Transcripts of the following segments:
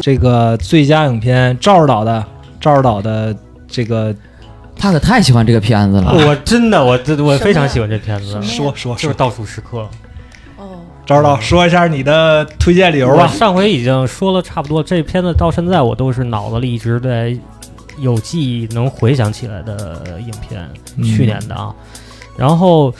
这个最佳影片赵指导的赵指导的这个他可太喜欢这个片子了。我真的，我这我非常喜欢这片子说说说，就是倒数时刻。哦，赵指导说一下你的推荐理由吧。上回已经说了差不多，这片子到现在我都是脑子里一直在有记忆能回想起来的影片，嗯去年的啊。然后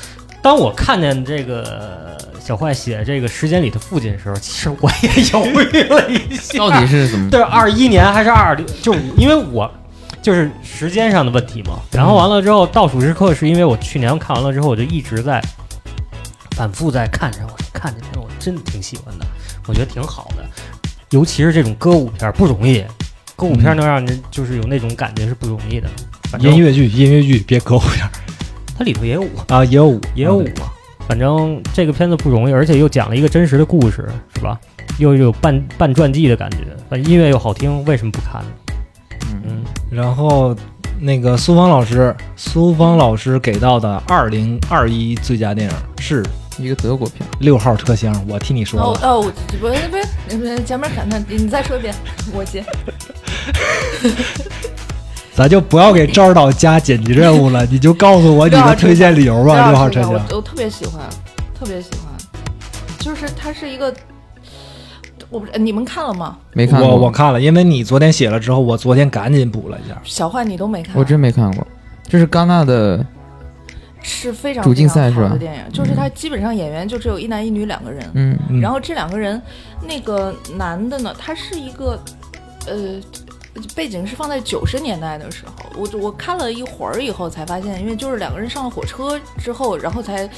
当我看见这个小坏写这个时间里的父亲的时候，其实我也犹豫了一下，到底是怎么？对二一年还是二零？就因为我就是时间上的问题嘛。然后完了之后，倒数时刻是因为我去年看完了之后，我就一直在反复在看着，我说看这片我真的挺喜欢的，我觉得挺好的，尤其是这种歌舞片儿不容易，歌舞片儿能让人就是有那种感觉是不容易的。音乐剧，音乐剧，别歌舞片它里头也有舞，啊，也有舞，也有舞啊。反正这个片子不容易，而且又讲了一个真实的故事，是吧？又有半半传记的感觉，反正音乐又好听，为什么不看呢？嗯，嗯，然后那个苏芳老师，苏芳老师给到的二零二一最佳电影是一个德国片，六号车厢，我替你说了。哦哦，我不是不是不前面看看，你再说一遍，我接。咱就不要给赵指导加剪辑任务了，你就告诉我你的推荐理由吧。六号车厢，我我特别喜欢，特别喜欢，就是它是一个，我不是你们看了吗？没看过。我我看了，因为你昨天写了之后，我昨天赶紧补了一下。小坏你都没看，我真没看过。这是戛纳的，是非常主竞赛是吧的电影，就是它基本上演员就只有一男一女两个人，嗯，嗯然后这两个人，那个男的呢，他是一个，呃，背景是放在九十年代的时候。我我看了一会儿以后才发现，因为就是两个人上了火车之后，然后才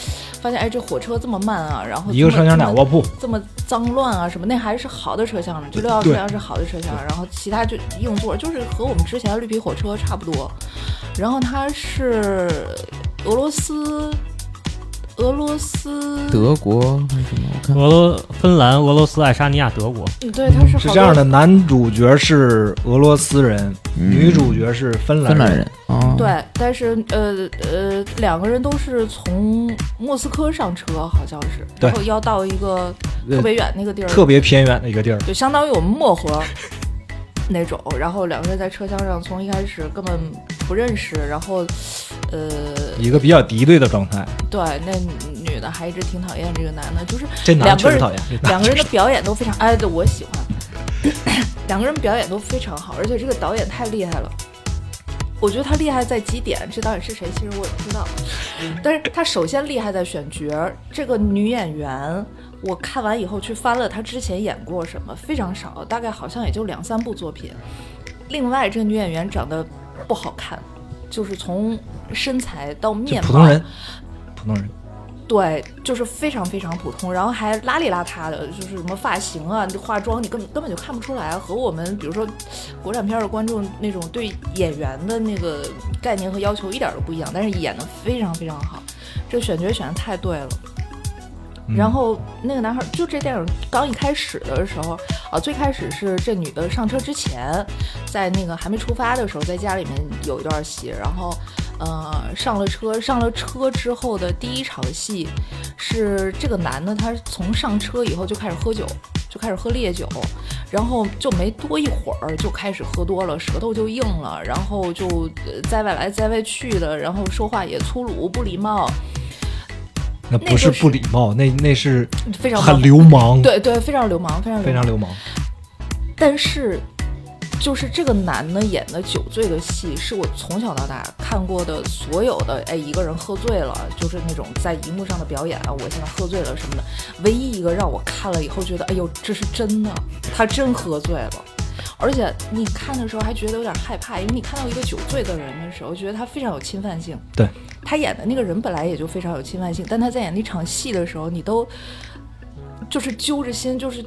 发现，哎，这火车这么慢啊，然后一个车厢俩卧铺，这么脏乱啊什么，那还是好的车厢呢，这六号车厢是好的车厢，然后其他就硬座，就是和我们之前的绿皮火车差不多。然后它是俄罗斯，俄罗斯，德国还是什么？我看俄罗芬兰、俄罗斯、爱沙尼亚、德国，嗯对，他是是这样的，男主角是俄罗斯人，嗯。女主角是芬兰芬兰人哦，，对，但是呃呃，两个人都是从莫斯科上车，好像是，然后要到一个特别远那个地儿，特别偏远的一个地儿。就相当于我们漠河那种。然后两个人在车厢上，从一开始根本不认识，然后呃，一个比较敌对的状态，对，那女的还一直挺讨厌这个男的，就是两个人。两个人的表演都非常，哎，对我喜欢，两个人表演都非常好，而且这个导演太厉害了。我觉得他厉害在几点，这导演是谁，其实我也不知道。但是他首先厉害在选角，这个女演员，我看完以后去翻了他之前演过什么，非常少，大概好像也就两三部作品。另外，这个女演员长得不好看，就是从身材到面貌，普通人，普通人。对，就是非常非常普通，然后还邋里邋遢的，就是什么发型啊、化妆，你根本根本就看不出来，和我们比如说国产片的观众那种对演员的那个概念和要求一点都不一样，但是演的非常非常好，这选角选的太对了。然后那个男孩，就这电影刚一开始的时候啊，最开始是这女的上车之前，在那个还没出发的时候，在家里面有一段戏，然后呃上了车，上了车之后的第一场戏是这个男的，他从上车以后就开始喝酒，就开始喝烈酒，然后就没多一会儿就开始喝多了，舌头就硬了，然后就在外来在外去的，然后说话也粗鲁不礼貌，那不是不礼貌，那那是非常很流氓，对对，非常流氓，非常。非常流氓。但是，就是这个男的演的酒醉的戏，是我从小到大看过的所有的，哎，一个人喝醉了，就是那种在荧幕上的表演啊，我现在喝醉了什么的，唯一一个让我看了以后觉得，哎呦，这是真的，他真喝醉了。而且你看的时候还觉得有点害怕，因为你看到一个酒醉的人的时候，觉得他非常有侵犯性。对，他演的那个人本来也就非常有侵犯性，但他在演那场戏的时候，你都就是揪着心，就是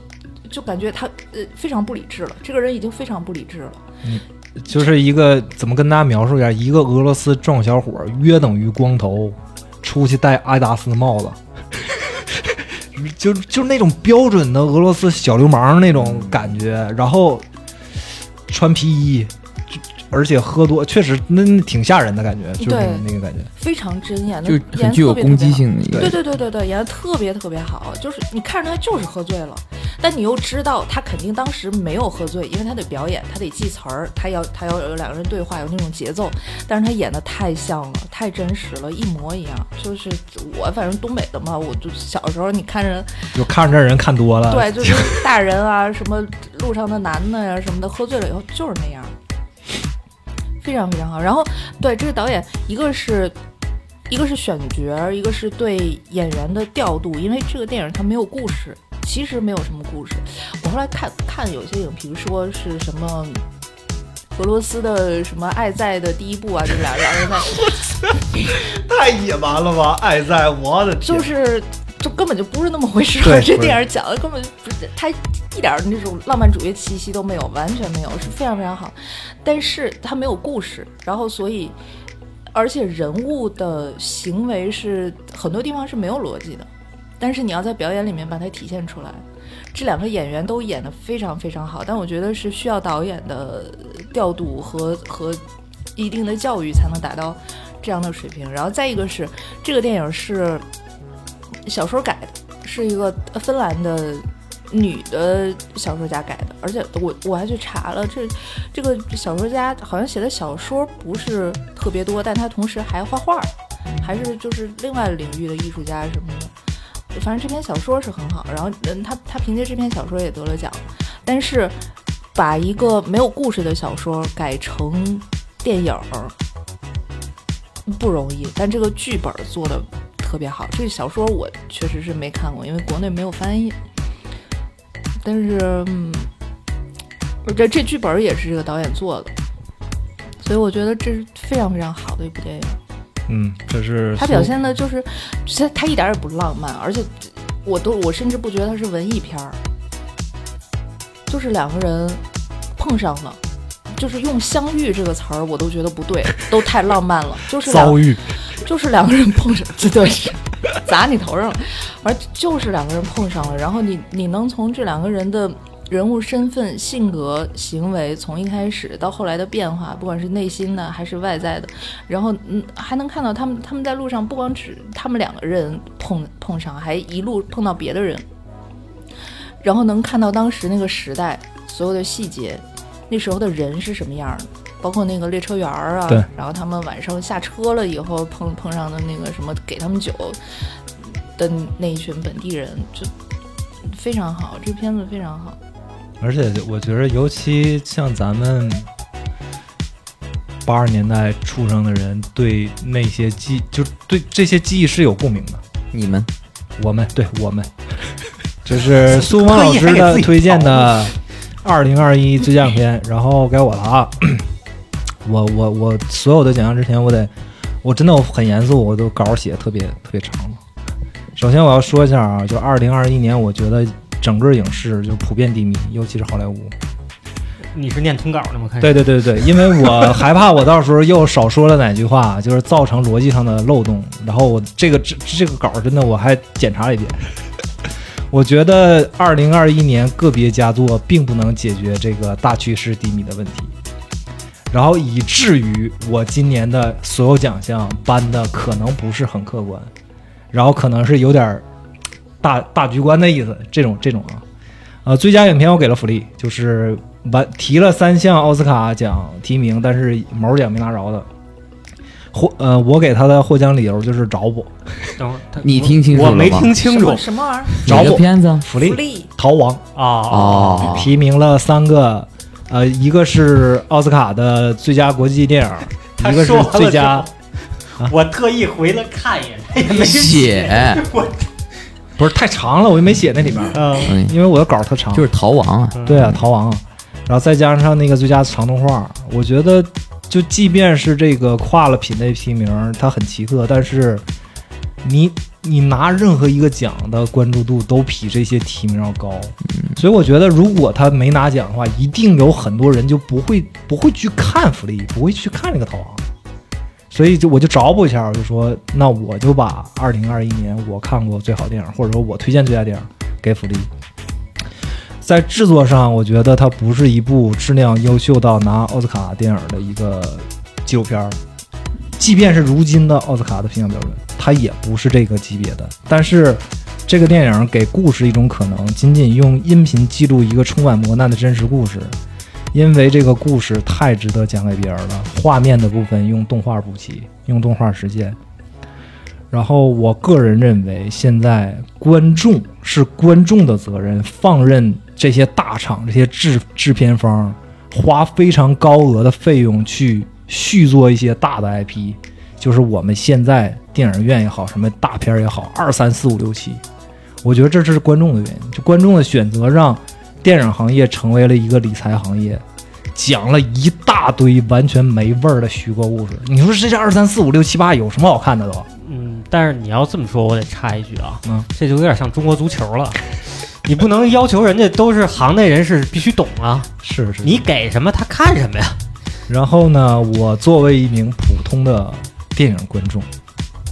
就感觉他呃非常不理智了。这个人已经非常不理智了。嗯就是一个怎么跟大家描述一下？一个俄罗斯壮小伙，约等于光头，出去戴阿迪达斯帽子，就就那种标准的俄罗斯小流氓那种感觉，然后穿皮衣，而且喝多，确实那那挺吓人的感觉，就是那个对那个感觉。非常真演的，就很具有攻击性的一个对对对对对，演的特别特别好，就是你看着他就是喝醉了，但你又知道他肯定当时没有喝醉，因为他得表演，他得记词儿，他要他要有两个人对话，有那种节奏。但是他演的太像了，太真实了，一模一样。就是我反正东北的嘛，我就小时候你看着就看着这人看多了，对，就是大人啊，什么路上的男的呀、什么的，喝醉了以后就是那样，非常非常好。然后对这个导演，一个是一个是选角，一个是对演员的调度，因为这个电影它没有故事，其实没有什么故事。我后来看看有些影评说是什么。俄罗斯的什么《爱在》的第一部啊，就俩俩人在，太野蛮了吧！爱在我的天就是就根本就不是那么回事儿。这电影讲的根本就不是，它一点儿那种浪漫主义气息都没有，完全没有，是非常非常好。但是它没有故事，然后所以，而且人物的行为是很多地方是没有逻辑的，但是你要在表演里面把它体现出来。这两个演员都演得非常非常好，但我觉得是需要导演的调度和和一定的教育才能达到这样的水平。然后再一个是，这个电影是小说改的，是一个芬兰的女的小说家改的，而且我我还去查了，这这个小说家好像写的小说不是特别多，但他同时还画画，还是就是另外领域的艺术家什么的。反正这篇小说是很好，然后嗯，他他凭借这篇小说也得了奖，但是把一个没有故事的小说改成电影不容易，但这个剧本做的特别好。这个小说我确实是没看过，因为国内没有翻译。但是，嗯，这这剧本也是这个导演做的，所以我觉得这是非常非常好的一部电影。嗯，这是他表现的就是，其实他一点也不浪漫，而且我都我甚至不觉得他是文艺片儿，就是两个人碰上了，就是用相遇这个词儿我都觉得不对，都太浪漫了，就是遭遇，就是两个人碰上，这 对是砸你头上了，而就是两个人碰上了，然后你你能从这两个人的人物身份、性格、行为，从一开始到后来的变化，不管是内心的还是外在的，然后嗯还能看到他们他们在路上不光只他们两个人碰碰上，还一路碰到别的人，然后能看到当时那个时代所有的细节，那时候的人是什么样的。包括那个列车员儿啊对，然后他们晚上下车了以后碰碰上的那个什么给他们酒的那一群本地人，就非常好，这片子非常好。而且我觉得，尤其像咱们八十年代出生的人，对那些记，就对这些记忆是有共鸣的。你们我们对我们，这 是苏芳老师的推荐的 二零二一最佳影片，然后该我了啊！我我我所有的奖项之前，我得我真的我很严肃，我都稿儿写得特别特别长了。首先我要说一下啊，就二零二一年，我觉得整个影视就普遍低迷，尤其是好莱坞。你是念通稿的吗？看对对对对，因为我 害怕我到时候又少说了哪句话，就是造成逻辑上的漏洞。然后我这个这这个稿儿真的我还检查了一遍。我觉得二零二一年个别佳作并不能解决这个大趋势低迷的问题，然后以至于我今年的所有奖项颁的可能不是很客观，然后可能是有点儿大大局观的意思，这种这种啊，呃，最佳影片我给了福利，就是完提了三项奥斯卡奖提名，但是毛奖没拿着的。获呃，我给他的获奖理由就是找补等会儿他你听清楚了我没了吗听清楚什么什么玩意儿？找补片子？福利福利逃亡。啊哦，提名了三个，呃，一个是奥斯卡的最佳国际电影，一个是最佳我特意回来看一眼，他也没写，我 不是太长了，我就没写那里面，嗯嗯，因为我的稿特长。就是逃亡啊，对啊，逃亡，然后再加上那个最佳长动画，我觉得就即便是这个跨了品类提名，它很奇特，但是你你拿任何一个奖的关注度都比这些提名要高，所以我觉得如果他没拿奖的话，一定有很多人就不会不会去看福利，不会去看这个逃亡。所以就我就找补一下，我就说那我就把二零二一年我看过最好电影，或者说我推荐最佳电影给福利。在制作上，我觉得它不是一部质量优秀到拿奥斯卡电影的一个纪录片儿，即便是如今的奥斯卡的评奖标准，它也不是这个级别的。但是这个电影给故事一种可能，仅仅用音频记录一个充满磨难的真实故事，因为这个故事太值得讲给别人了。画面的部分用动画补齐，用动画实现。然后我个人认为，现在观众是观众的责任，放任这些大厂、这些制制片方花非常高额的费用去续做一些大的 IP，就是我们现在电影院也好，什么大片也好，二三四五六七，我觉得这是观众的原因，就观众的选择让电影行业成为了一个理财行业，讲了一大堆完全没味儿的虚构故事。你说这这二三四五六七八有什么好看的都？嗯，但是你要这么说，我得插一句啊，嗯，这就有点像中国足球了。你不能要求人家都是行内人士必须懂啊，是是你给什么他看什么呀？然后呢，我作为一名普通的电影观众，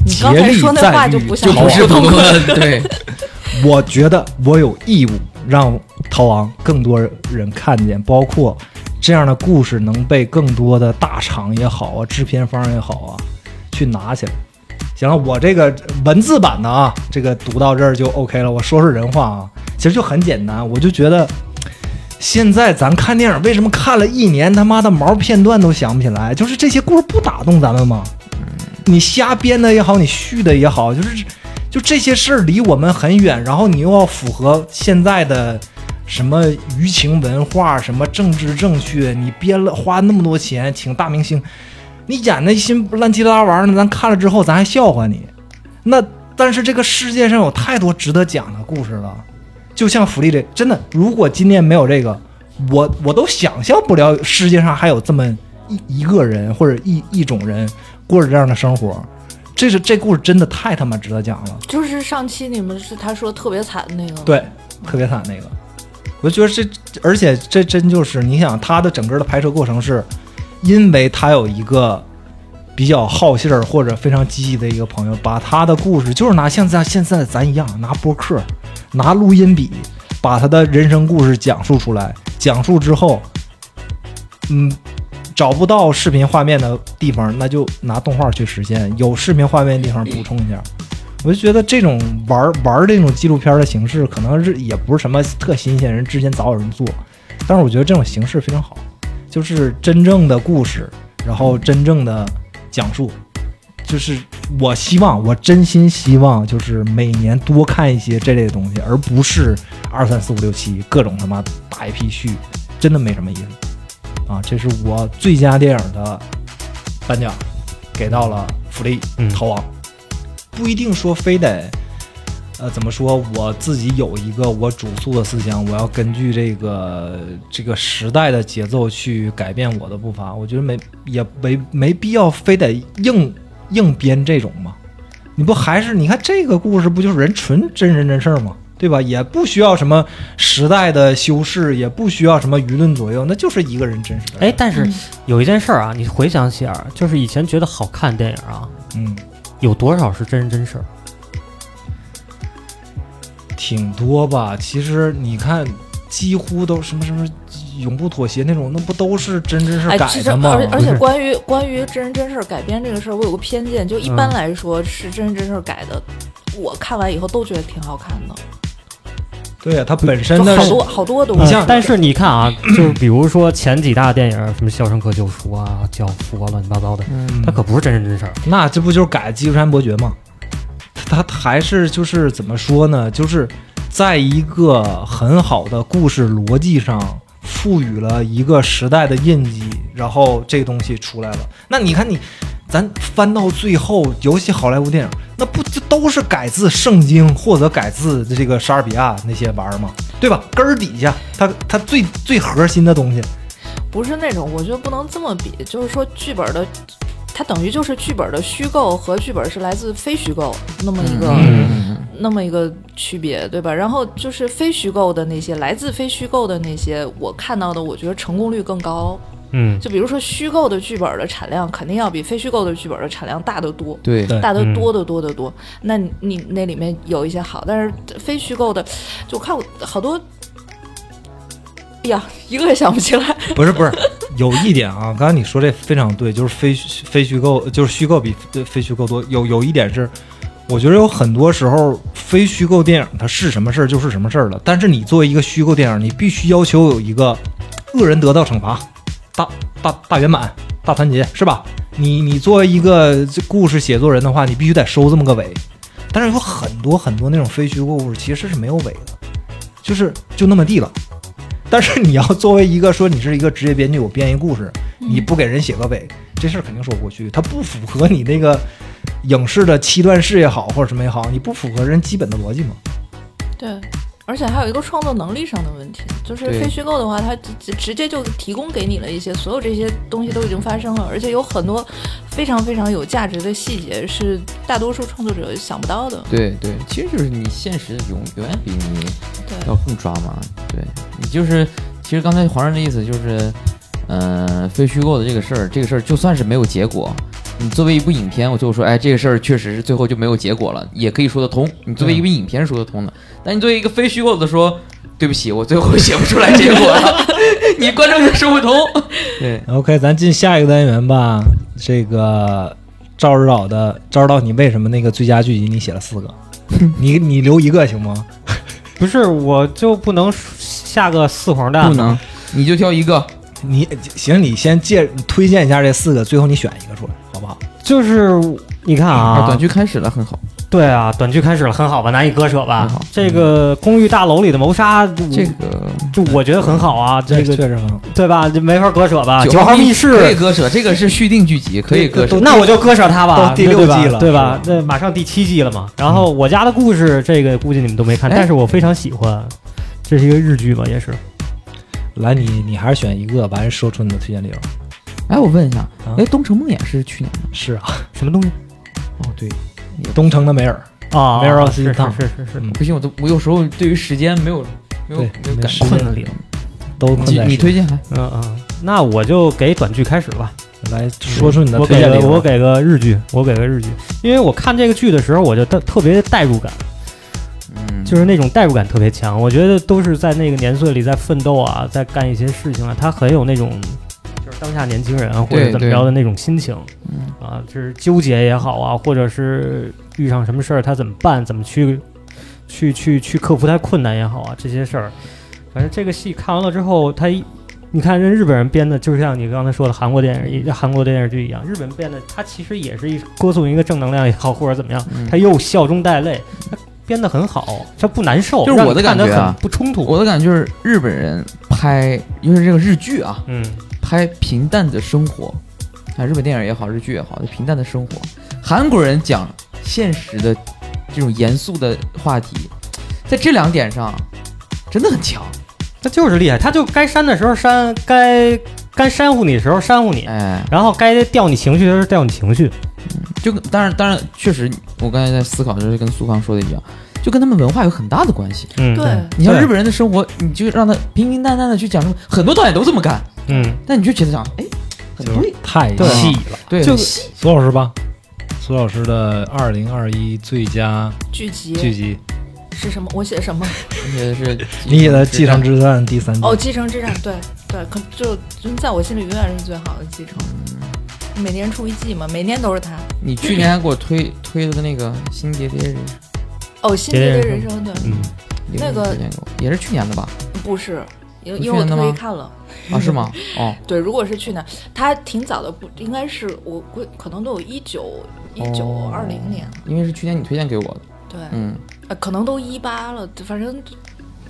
你刚才说那话就竭力不像不是逃亡朋友，对，我觉得我有义务让《逃亡》更多人看见，包括这样的故事能被更多的大厂也好啊，制片方也好啊，去拿起来。行了，我这个文字版的啊，这个读到这儿就 OK 了。我说说人话啊，其实就很简单，我就觉得现在咱看电影，为什么看了一年他妈的毛片段都想不起来？就是这些故事不打动咱们吗？你瞎编的也好，你续的也好，就是就这些事儿离我们很远，然后你又要符合现在的什么舆情文化、什么政治正确，你编了花那么多钱请大明星，你演那些乱七八糟玩意儿，咱看了之后咱还笑话你。那但是这个世界上有太多值得讲的故事了，就像福利这，真的，如果今天没有这个，我我都想象不了世界上还有这么一一个人或者一一种人过着这样的生活。这是这故事真的太他妈值得讲了。就是上期你们是他说特别惨的那个，，对，特别惨那个，我觉得这，而且这真就是你想，他的整个的拍摄过程是，因为他有一个比较好信儿或者非常积极的一个朋友，把他的故事就是拿像咱现在咱一样，拿播客，拿录音笔，把他的人生故事讲述出来，讲述之后，嗯。找不到视频画面的地方，那就拿动画去实现；有视频画面的地方补充一下。我就觉得这种玩玩这种纪录片的形式，可能是也不是什么特新鲜，人之前早有人做，但是我觉得这种形式非常好，就是真正的故事，然后真正的讲述，就是我希望，我真心希望，就是每年多看一些这类的东西，而不是二三四五六七各种他妈大 IP 续，真的没什么意思啊！这是我最佳电影的颁奖，给到了福利嗯《逃亡》。不一定说非得，呃，怎么说？我自己有一个我主诉的思想，我要根据这个这个时代的节奏去改变我的步伐。我觉得没也没没必要非得硬硬编这种嘛。你不还是你看这个故事不就是人纯真人真事儿吗？对吧？也不需要什么时代的修饰，也不需要什么舆论左右，那就是一个人真实的。哎，，但是嗯有一件事儿啊，你回想起来，就是以前觉得好看电影啊，嗯，有多少是真人真事儿？挺多吧。其实你看，几乎都什么什么永不妥协那种，那不都是真真是哎，其实改的吗？而且而且 关于关于真人真事儿改编这个事儿，我有个偏见，就一般嗯来说是真人真事儿改的，我看完以后都觉得挺好看的，对啊、它本身的好多好多东西。你像但是你看啊，就是比如说前几大电影，什么《肖申克救赎》啊、《教父》啊，乱七八糟的，嗯它可不是真人真事儿。那这不就是改基督山伯爵吗？他他还是就是怎么说呢？就是在一个很好的故事逻辑上赋予了一个时代的印记，然后这个东西出来了。那你看你，咱翻到最后，尤其好莱坞电影，那不就都是改自圣经或者改自这个莎士比亚那些玩意儿吗？对吧？根儿底下，它它最最核心的东西，不是那种，我觉得不能这么比，就是说剧本的，它等于就是剧本的虚构和剧本是来自非虚构那么一个、嗯那么一个区别，对吧？然后就是非虚构的那些，来自非虚构的那些，我看到的，我觉得成功率更高。嗯，就比如说虚构的剧本的产量，肯定要比非虚构的剧本的产量大得多。对，大得嗯多得多得多，那你你那里面有一些好，但是非虚构的，就我看过好多，哎呀，一个也想不起来。不是不是，有一点啊，刚才你说这非常对，就是非虚非虚构，就是虚构比非虚构多。有有一点是，我觉得有很多时候非虚构电影它是什么事儿就是什么事儿了，但是你作为一个虚构电影，你必须要求有一个恶人得到惩罚，大大大圆满、大团结，是吧？你你作为一个故事写作人的话，你必须得收这么个尾。但是有很多很多那种非虚构故事其实是没有尾的，就是就那么地了。但是你要作为一个说你是一个职业编剧，我编一故事，你不给人写个尾，这事儿肯定说不过去，它不符合你那个影视的七段式也好，或者什么也好，你不符合人基本的逻辑嘛。对，而且还有一个创作能力上的问题，就是非虚构的话，它直直接就提供给你了一些所有这些东西都已经发生了，而且有很多非常非常有价值的细节是大多数创作者想不到的。对对，其实就是你现实永永远比你要更抓马。对你就是，其实刚才皇上的意思就是，嗯、非虚构的这个事儿，这个事儿就算是没有结果，你作为一部影片，我最后说，哎，这个事儿确实是最后就没有结果了，也可以说得通。你作为一部影片说得通的，但你作为一个非虚构的说，对不起，我最后写不出来结果了，你观众就说不通。对，OK，咱进下一个单元吧。这个赵指导的赵指导，你为什么那个最佳剧集你写了四个？你你留一个行吗？不是，我就不能下个四黄蛋不能，你就挑一个。你行，你先介推荐一下这四个，最后你选一个出来，好不好？就是你看啊，短剧开始了，很好。对啊，短剧开始了，很好吧，难以割舍吧好？这个公寓大楼里的谋杀，这个就我觉得很好啊，这个确实很好。对吧？这没法割舍吧？九号号密室，可以割舍，这个是续订剧集，可以割舍。那我就割舍它吧，第六季了对吧？那马上第七季了嘛。然后我家的故事，这个估计你们都没看，哎但是我非常喜欢，这是一个日剧吧，也是。来，你你还是选一个，完说出你的推荐理由。哎，我问一下啊，哎，《东城梦魇》是去年的吗？是啊，什么东西哦对，东城的梅尔，啊？梅尔奥斯是是是是是，嗯不行，我都我有时候对于时间没有没有没有感没时间困。都困你在你推荐还嗯嗯，那我就给短剧开始吧。来说出你的我推荐理由。给个我给个日剧，我给个日剧，因为我看这个剧的时候，我就特特别代入感，嗯，就是那种代入感特别强。我觉得都是在那个年岁里在奋斗啊，在干一些事情啊，他很有那种就是当下年轻人啊或者怎么着的那种心情嗯啊，就是纠结也好啊，或者是遇上什么事儿他怎么办，怎么去去去去克服他困难也好啊，这些事儿，反正这个戏看完了之后，他一。你看，人日本人编的，就像你刚才说的韩国电影一、韩国电视剧一样，日本编的，他其实也是一歌颂一个正能量也好，或者怎么样，他又笑中带泪，他编得很好，他不难受，就是我的感觉啊很不冲突。我的感觉就是日本人拍，尤其是这个日剧啊，嗯，拍平淡的生活，啊，日本电影也好，日剧也好，就平淡的生活。韩国人讲现实的这种严肃的话题，在这两点上真的很强。他就是厉害，他就该删的时候删，该该煽乎你的时候煽乎你，哎，然后该吊你情绪的时候吊你情绪。就跟当然当然，确实，我刚才在思考，就是跟苏康说的一样，就跟他们文化有很大的关系。嗯，对，你像日本人的生活，你就让他平平淡淡的去讲什么，很多导演都这么干，嗯，但你就觉得讲，哎，很对，太细了。对，就苏老师吧，苏老师的二零二一最佳剧集剧集，是什么？我写什么？你写的是 你写的《继承之战》第三季。哦，继承之战，对对，可就就在我心里永远是最好的继承。每年出一季嘛，每年都是他。你去年还给我推推的那个《新蝶蝶人生哦，新别人生对，嗯，》，那个推荐给我也是去年的吧？不是，因因为我特意看了。啊，是吗？哦，对，如果是去年，他挺早的，不应该是我估可能都有一九一九哦二零年，因为是去年你推荐给我的，对，嗯，呃，可能都一八了，反正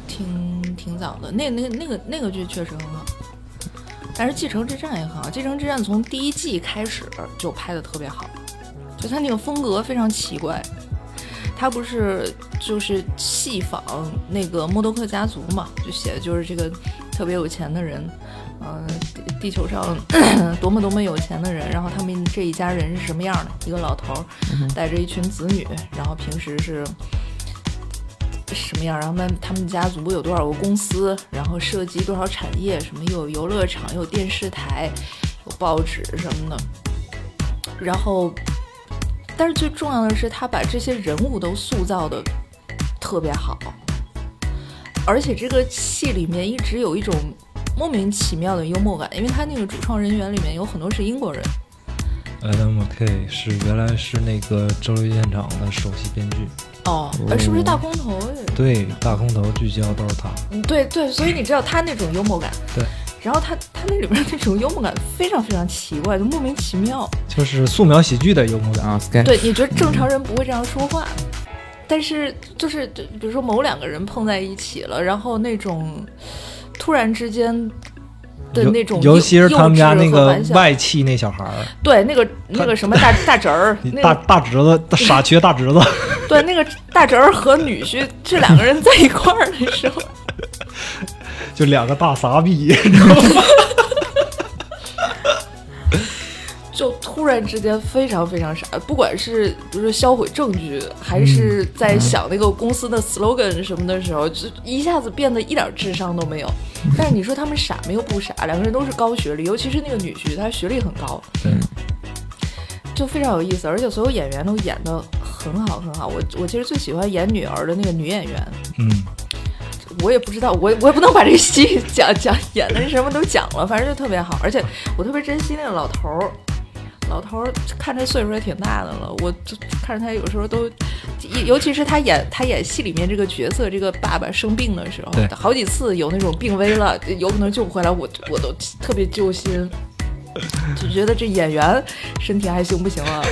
挺挺早的。那那个那个那个剧确实很好，但是《继承之战》也很好，《继承之战》从第一季开始就拍的特别好，就它那个风格非常奇怪。他不是就是戏仿那个默多克家族嘛，就写的就是这个特别有钱的人，嗯、地地球上 多么多么有钱的人，然后他们这一家人是什么样的？一个老头儿带着一群子女，然后平时是什么样？然后他们他们家族有多少个公司，然后涉及多少产业，什么又有游乐场，又有电视台，有报纸什么的。然后，但是最重要的是，他把这些人物都塑造的特别好，而且这个戏里面一直有一种莫名其妙的幽默感，因为他那个主创人员里面有很多是英国人。Adam McKay 是原来是那个《周六现场》的首席编剧，哦，呃是不是大空头？对，大空头聚焦都是他。嗯，对对，所以你知道他那种幽默感，对，然后他他那里边那种幽默感非常非常奇怪，就莫名其妙。就是素描喜剧的幽默感。啊对，你觉得正常人不会这样说话，但是就是比如说某两个人碰在一起了，然后那种突然之间的那种尤其是他们家那个外戚那小孩儿，对那个那个什么大大侄儿，那大个大侄子，傻缺大侄子，对那个大侄儿和女婿这两个人在一块儿的时候，就两个大傻逼。就突然之间非常非常傻，不管是比如说销毁证据，还是在想那个公司的 slogan 什么的时候，就一下子变得一点智商都没有。但是你说他们傻没有不傻，两个人都是高学历，尤其是那个女婿，他学历很高，嗯，就非常有意思，而且所有演员都演得很好很好。我我其实最喜欢演女儿的那个女演员，嗯，我也不知道，我我也不能把这戏 讲讲演的什么都讲了，反正就特别好，而且我特别珍惜那个老头儿。老头儿看这岁数也挺大的了，我就看着他有时候都，尤其是他演他演戏里面这个角色，这个爸爸生病的时候，好几次有那种病危了，有可能救不回来，我我都特别揪心，就觉得这演员身体还行不行啊？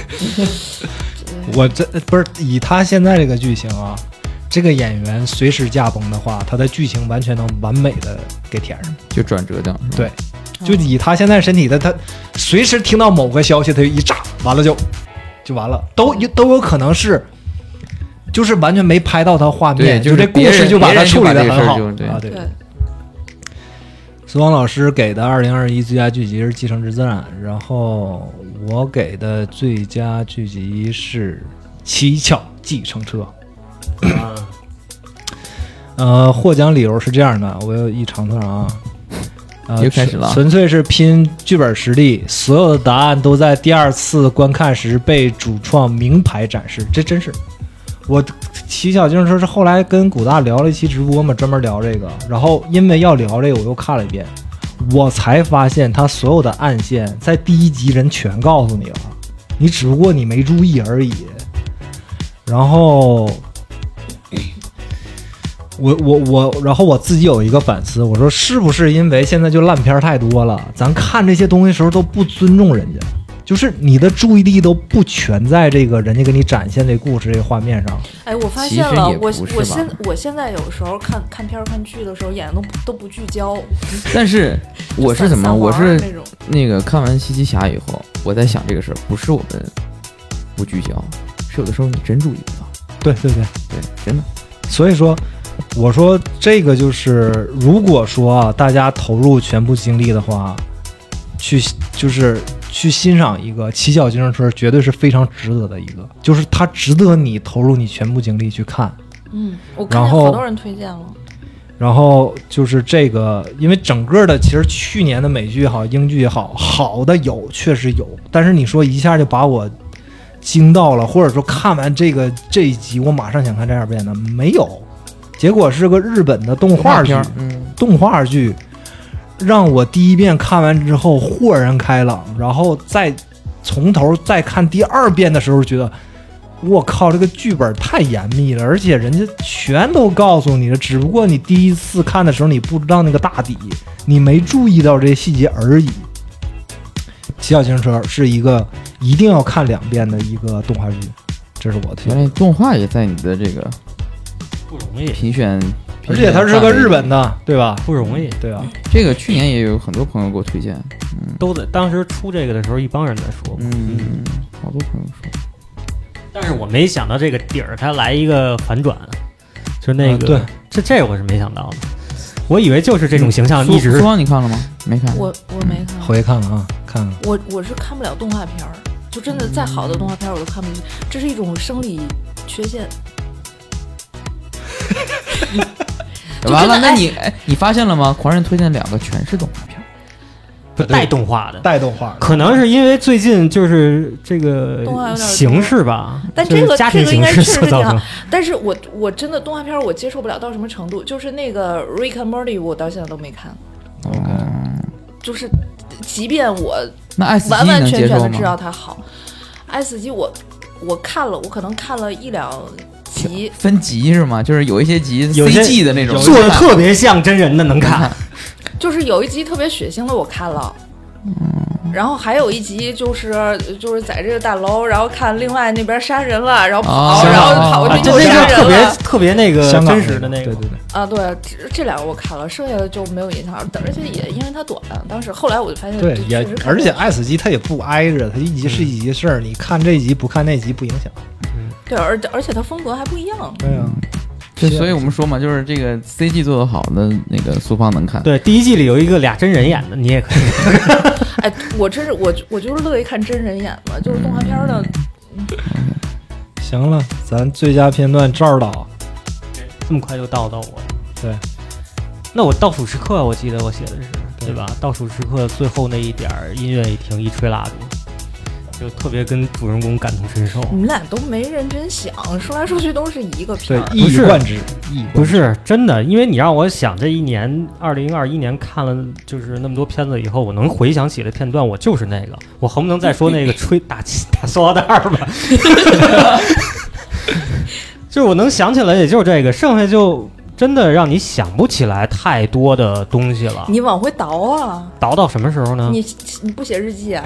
我这不是以他现在这个剧情啊，这个演员随时驾崩的话，他的剧情完全能完美的给填上。就转折掉，对，就以他现在身体的，他随时听到某个消息，他就一炸，完了就就完了，都都有可能是。就是完全没拍到他画面，就是这故事就把它别人就把处理的很好啊。对，苏王老师给的二零二一最佳剧集是《继承之战》，然后我给的最佳剧集是《七巧计程车》。啊呃，获奖理由是这样的，我有一长串啊。呃，又开始了纯纯粹是拼剧本实力，所有的答案都在第二次观看时被主创明牌展示，这真是。我骑小自行车是后来跟古大聊了一期直播嘛，专门聊这个，然后因为要聊这个，我又看了一遍，我才发现他所有的暗线在第一集人全告诉你了，你只不过你没注意而已。然后我我我，然后我自己有一个反思，我说是不是因为现在就烂片儿太多了，咱看这些东西的时候都不尊重人家，就是你的注意力都不全在这个人家给你展现这故事这个画面上。哎，我发现了我我现我现在有时候看看片儿看剧的时候，眼睛都不都不聚焦。但是 我是怎么？我是那个看完《西西侠》以后，我在想这个事儿，不是我们不聚焦，是有的时候你真注意不到。对对对，对，真的。所以说，我说这个就是，如果说啊，大家投入全部精力的话，去就是去欣赏一个骑小自行车，绝对是非常值得的一个，就是它值得你投入你全部精力去看。嗯，我看好多人推荐了。然后就是这个，因为整个的其实去年的美剧也好，英剧也好，好的有确实有，但是你说一下就把我惊到了，或者说看完这个这一集，我马上想看第二遍的没有，结果是个日本的动画片，动画剧让我第一遍看完之后豁然开朗，然后再从头再看第二遍的时候，觉得我靠，这个剧本太严密了，而且人家全都告诉你了，只不过你第一次看的时候你不知道那个大底，你没注意到这些细节而已。骑小自行车是一个一定要看两遍的一个动画剧，这是我推荐。原来动画也在你的这个不容易，评选，而且它是个日本的，对吧？不容易。对吧，这个去年也有很多朋友给我推荐，嗯。都在当时出这个的时候，一帮人在说，嗯，好多朋友说，但是我没想到这个底儿它来一个反转，就那个，啊对，这这我是没想到的，我以为就是这种形象苏一直。苏芳你看了吗？没看，我我没看，回去看看啊，看看。我我是看不了动画片儿，就真的再好的动画片儿我都看不进去，这是一种生理缺陷。就 完了，那你哎，你发现了吗？狂人推荐两个全是动画片，不带动画的。带动画的，可能是因为最近就是这个动画有点形式吧，但这个家庭这个应该形式确实挺。但是我我真的动画片我接受不了到什么程度，就是那个《Rick and Morty》，我到现在都没看，哦，就是即便我那完完全全的知道吗？它好，爱死机我我看了，我可能看了一两集，分级是吗？就是有一些集 CG 的那种，做的特别像真人的，能看。就是有一集特别血腥的，我看了。嗯然后还有一集就是就是在这个大楼，然后看另外那边杀人了，然后跑，哦然后跑过去又那个特别杀人了。特别那个真实的那个，对对对，啊，对，这这两个我看了，剩下的就没有印象，而且也因为它短，当时后来我就发现对也而且爱死机它也不挨着，它一集是一集事儿，你看这集不看那集不影响。对，而而且它风格还不一样。对啊，就所以我们说嘛，就是这个 CG 做的好的那个苏芳能看。对，第一季里有一个俩真人演的，你也可以。哎，我真是我我就是乐意看真人演嘛，就是动画片儿的，行了，咱最佳片段这儿到，这么快就到到我了。对，那我倒数时刻，我记得我写的是，对吧？倒数时刻最后那一点儿，音乐一停，一吹蜡烛，就特别跟主人公感同身受。你们俩都没认真想，说来说去都是一个片儿，。对一以贯之，一以贯之不是真的，因为你让我想这一年，二零二一年看了就是那么多片子以后，我能回想起的片段，我就是那个。我横不能再说那个吹打气打塑料袋儿吧？就是我能想起来，也就是这个，剩下就真的让你想不起来太多的东西了。你往回倒啊！倒到什么时候呢？你你不写日记啊？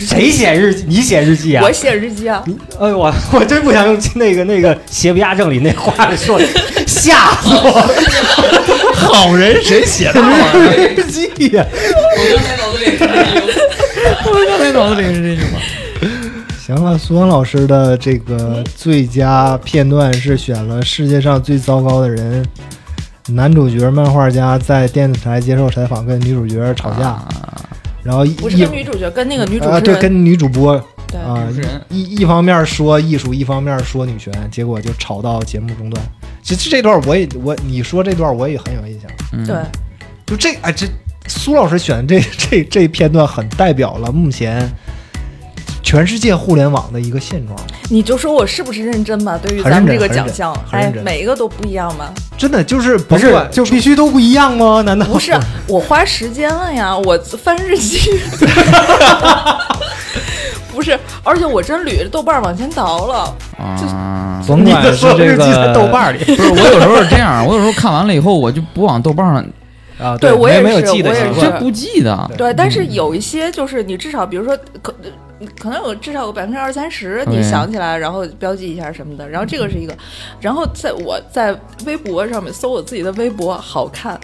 谁写日记？你写日记啊我？写日记啊！哎呦我我真不想用那个那个邪不压正里那话来说，吓死我！好人谁写的 日记呀、我刚才脑子里是这句，我刚才脑子里是这句话。行了，苏文老师的这个最佳片段是选了世界上最糟糕的人，男主角漫画家在电视台接受采访，跟女主角吵架，啊然后一不是跟女主角，跟那个女主啊，对，跟女主播对。啊一一方面说艺术，一方面说女权，结果就吵到节目中断。其实这段我也我你说这段我也很有印象，嗯。对，就这哎这苏老师选的这这这片段很代表了目前全世界互联网的一个现状。你就说我是不是认真吧？对于咱们这个奖项，哎每一个都不一样吗？真的就是不是就必须都不一样吗？难道不是，我花时间了呀，我翻日记。不是，而且我真捋着豆瓣往前倒了。啊，甭你管是这的所有日记在个豆瓣里？不是我有时候是这样，我有时候看完了以后，我就不往豆瓣上，啊，对我也没没有是我也记的习惯是这不记得。对，但是有一些就是你至少，比如说可可能有至少有百分之二三十你想起来，然后标记一下什么的。然后这个是一个，然后在我在微博上面搜我自己的微博，好看。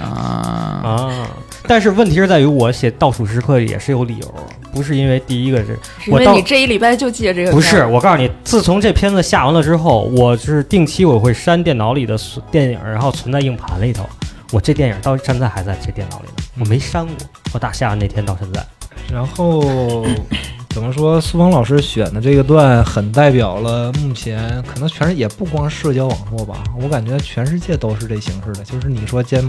啊，啊！但是问题是在于我写倒数时刻也是有理由，不是因为第一个是是因为我到你这一礼拜就记得这个不是？我告诉你，自从这片子下完了之后，我是定期我会删电脑里的所电影，然后存在硬盘里头。我这电影到现在还在这电脑里呢，我没删过。我打下完那天到现在，然后怎么说？苏芳老师选的这个段很代表了目前可能全是也不光社交网络吧，我感觉全世界都是这形式的。就是你说监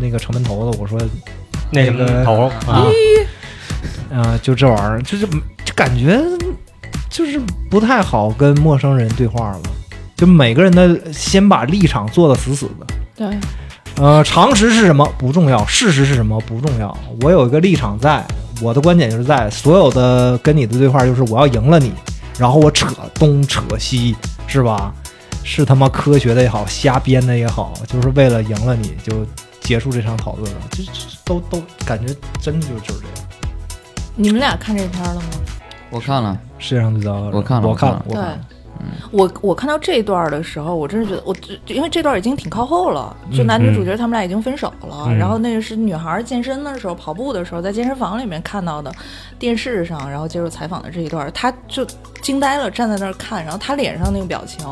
那个城门头子，我说那什么那个头啊，啊、就这玩意儿，就是就感觉就是不太好跟陌生人对话了。就每个人的先把立场做的死死的，对，呃，常识是什么不重要，事实是什么不重要。我有一个立场在，我的观点就是在所有的跟你的对话就是我要赢了你，然后我扯东扯西，是吧？是他妈科学的也好，瞎编的也好，就是为了赢了你就结束这场讨论了，这这都都感觉真的就就是这样。你们俩看这片儿了吗？我看了，世界上最糟糕的人，我看了我看我看了对我。我我看到这一段的时候，我真是觉得我这因为这段已经挺靠后了，就男女主角他们俩已经分手了。嗯然后那个是女孩健身的时候跑步的时候，在健身房里面看到的，电视上然后接受采访的这一段，他就惊呆了，站在那儿看，然后他脸上那个表情，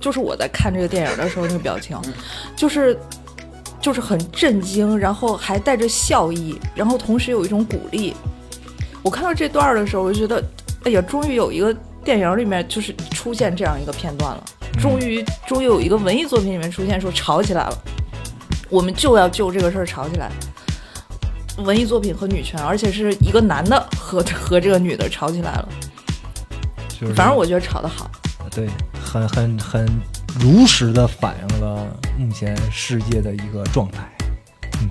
就是我在看这个电影的时候那个表情，就是。就是很震惊，然后还带着笑意，然后同时有一种鼓励。我看到这段儿的时候，我就觉得，哎呀，终于有一个电影里面就是出现这样一个片段了，终于终于有一个文艺作品里面出现说吵起来了，我们就要就这个事儿吵起来。文艺作品和女权，而且是一个男的和 和这个女的吵起来了。就是反正我觉得吵得好。对，很很很如实的反映了目前世界的一个状态。嗯，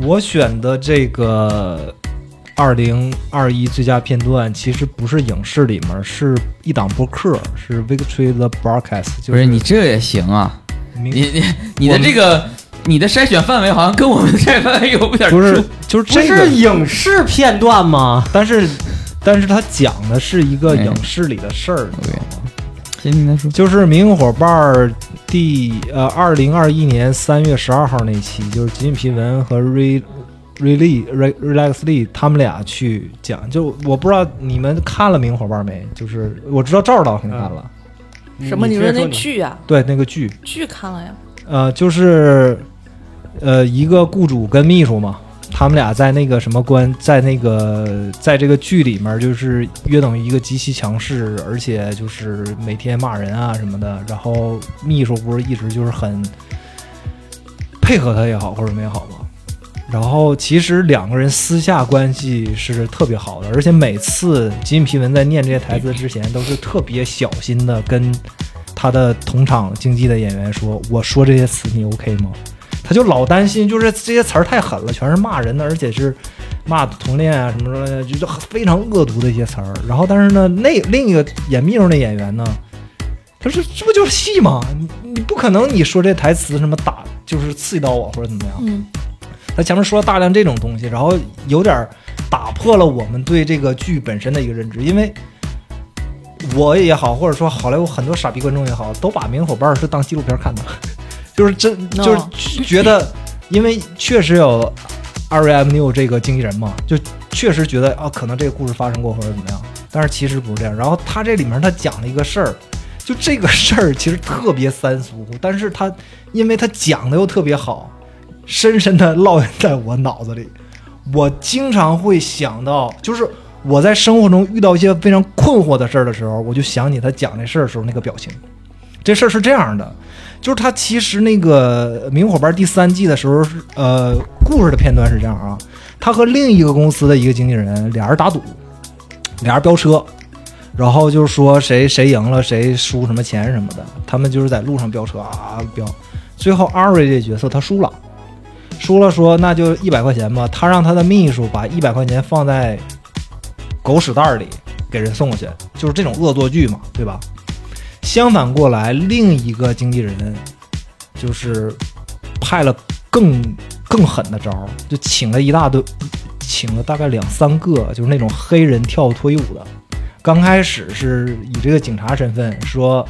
我选的这个二零二一最佳片段，其实不是影视里面，是一档播客，是 Victory the Broadcast，就不是你这也行啊？你你你的这个你的筛选范围好像跟我们的筛选范围有点不是就是不这个是，影视片段吗？但是但是他讲的是一个哎影视里的事儿，你知道吗？行，你再说。就是明火伴儿第呃二零二一年三月十二号那期，就是吉米皮文和 Re Re Lee Re Relax Lee 他们俩去讲，就我不知道你们看了明火伴儿没？就是我知道赵导肯定看了，什么？你说那剧啊？对那个剧，剧看了呀？呃，就是呃一个雇主跟秘书嘛，他们俩在那个什么关，在那个在这个剧里面，就是约等于一个极其强势，而且就是每天骂人啊什么的。然后秘书不是一直就是很配合他也好，或者什么也好嘛。然后其实两个人私下关系是特别好的，而且每次吉米皮文在念这些台词之前，都是特别小心的跟他的同场竞技的演员说：“我说这些词你 OK 吗？”他就老担心，就是这些词儿太狠了，全是骂人的，而且是骂同恋啊什么什么的，就是非常恶毒的一些词儿。然后，但是呢，那另一个演秘书那演员呢，他说：“这不就是戏吗？你你不可能你说这台词什么打就是刺激到我或者怎么样。”他前面说了大量这种东西，然后有点儿打破了我们对这个剧本身的一个认知，因为我也好，或者说好莱坞很多傻逼观众也好，都把《明伙伴》是当纪录片看的，就是真就是觉得，因为确实有 R M New 这个经纪人嘛，就确实觉得啊，可能这个故事发生过或者怎么样，但是其实不是这样。然后他这里面他讲了一个事儿。就这个事儿其实特别三俗，但是他因为他讲的又特别好，深深的烙印在我脑子里。我经常会想到，就是我在生活中遇到一些非常困惑的事儿的时候，我就想起他讲这事儿的时候那个表情。这事儿是这样的，就是他其实那个《明火班》第三季的时候呃，故事的片段是这样啊，他和另一个公司的一个经纪人俩人打赌，俩人飙车。然后就是说谁谁赢了谁输什么钱什么的，他们就是在路上飙车啊飙，最后阿瑞这角色他输了，输了说那就一百块钱吧，他让他的秘书把一百块钱放在狗屎袋里给人送过去，就是这种恶作剧嘛，对吧？相反过来，另一个经纪人就是派了更更狠的招，就请了一大堆，请了大概两三个，就是那种黑人跳脱衣舞的。刚开始是以这个警察身份说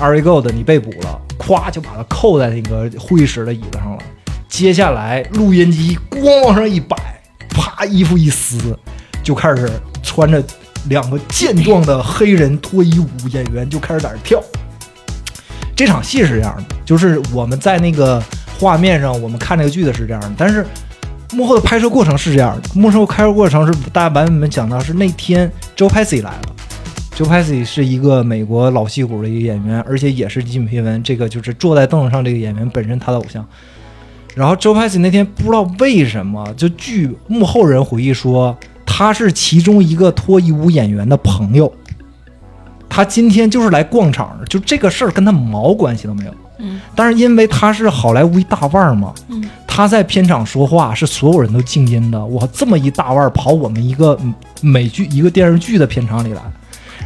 Ari Gold 你被捕了，咵就把他扣在那个会议室的椅子上了。接下来录音机咣往上一摆，啪衣服一撕，就开始穿着两个健壮的黑人脱衣舞演员就开始在那跳。这场戏是这样的，就是我们在那个画面上，我们看这个剧的是这样的，但是幕后的拍摄过程是这样的。幕后拍摄过程是大家版本讲到是那天 Joe Pesci 来了。Joe Pesci 是一个美国老戏骨的一个演员，而且也是吉米皮文这个就是坐在凳子上这个演员本身他的偶像。然后 Joe Pesci 那天不知道为什么，就据幕后人回忆说，他是其中一个脱衣舞演员的朋友。他今天就是来逛场的，就这个事儿跟他毛关系都没有。嗯但是因为他是好莱坞一大腕儿嘛，嗯他在片场说话是所有人都静音的。我，这么一大腕儿跑我们一个美剧、一个电视剧的片场里来，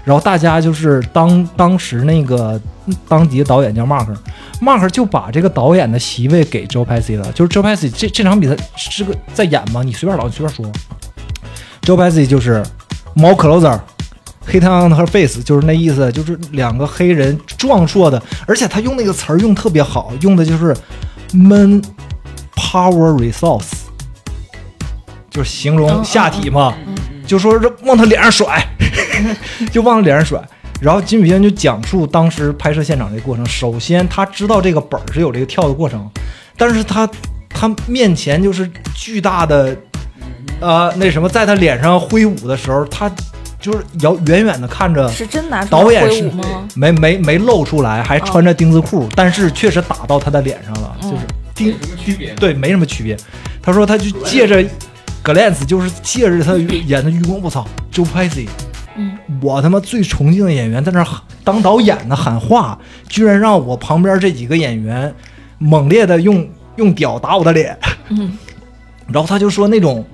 然后大家就是当当时那个当地的导演叫 Mark，Mark 就把这个导演的席位给 Joe Pesci 了。就是 Joe Pesci 这这场比赛是个在演吗？你随便老，你随便说。Joe Pesci 就是 mo closer。黑太阳和 face 就是那意思，就是两个黑人壮硕的，而且他用那个词儿用特别好，用的就是 man power resource，就是形容下体嘛，就说这往他脸上甩，就往他脸上甩。然后金宇轩就讲述当时拍摄现场这个过程。首先他知道这个本儿是有这个跳的过程，但是他他面前就是巨大的呃那什么，在他脸上挥舞的时候，他就是遥远远的看着。是真拿出导演是吗？没没没露出来，还穿着丁字裤，但是确实打到他的脸上了，嗯就是丁丁对没什么区别。他说他就借着 glance，就是借着他演的愚公，我操，Joe Pesci，嗯，我他妈最崇敬的演员在那当导演呢喊话，居然让我旁边这几个演员猛烈的用用屌打我的脸，嗯，然后他就说那种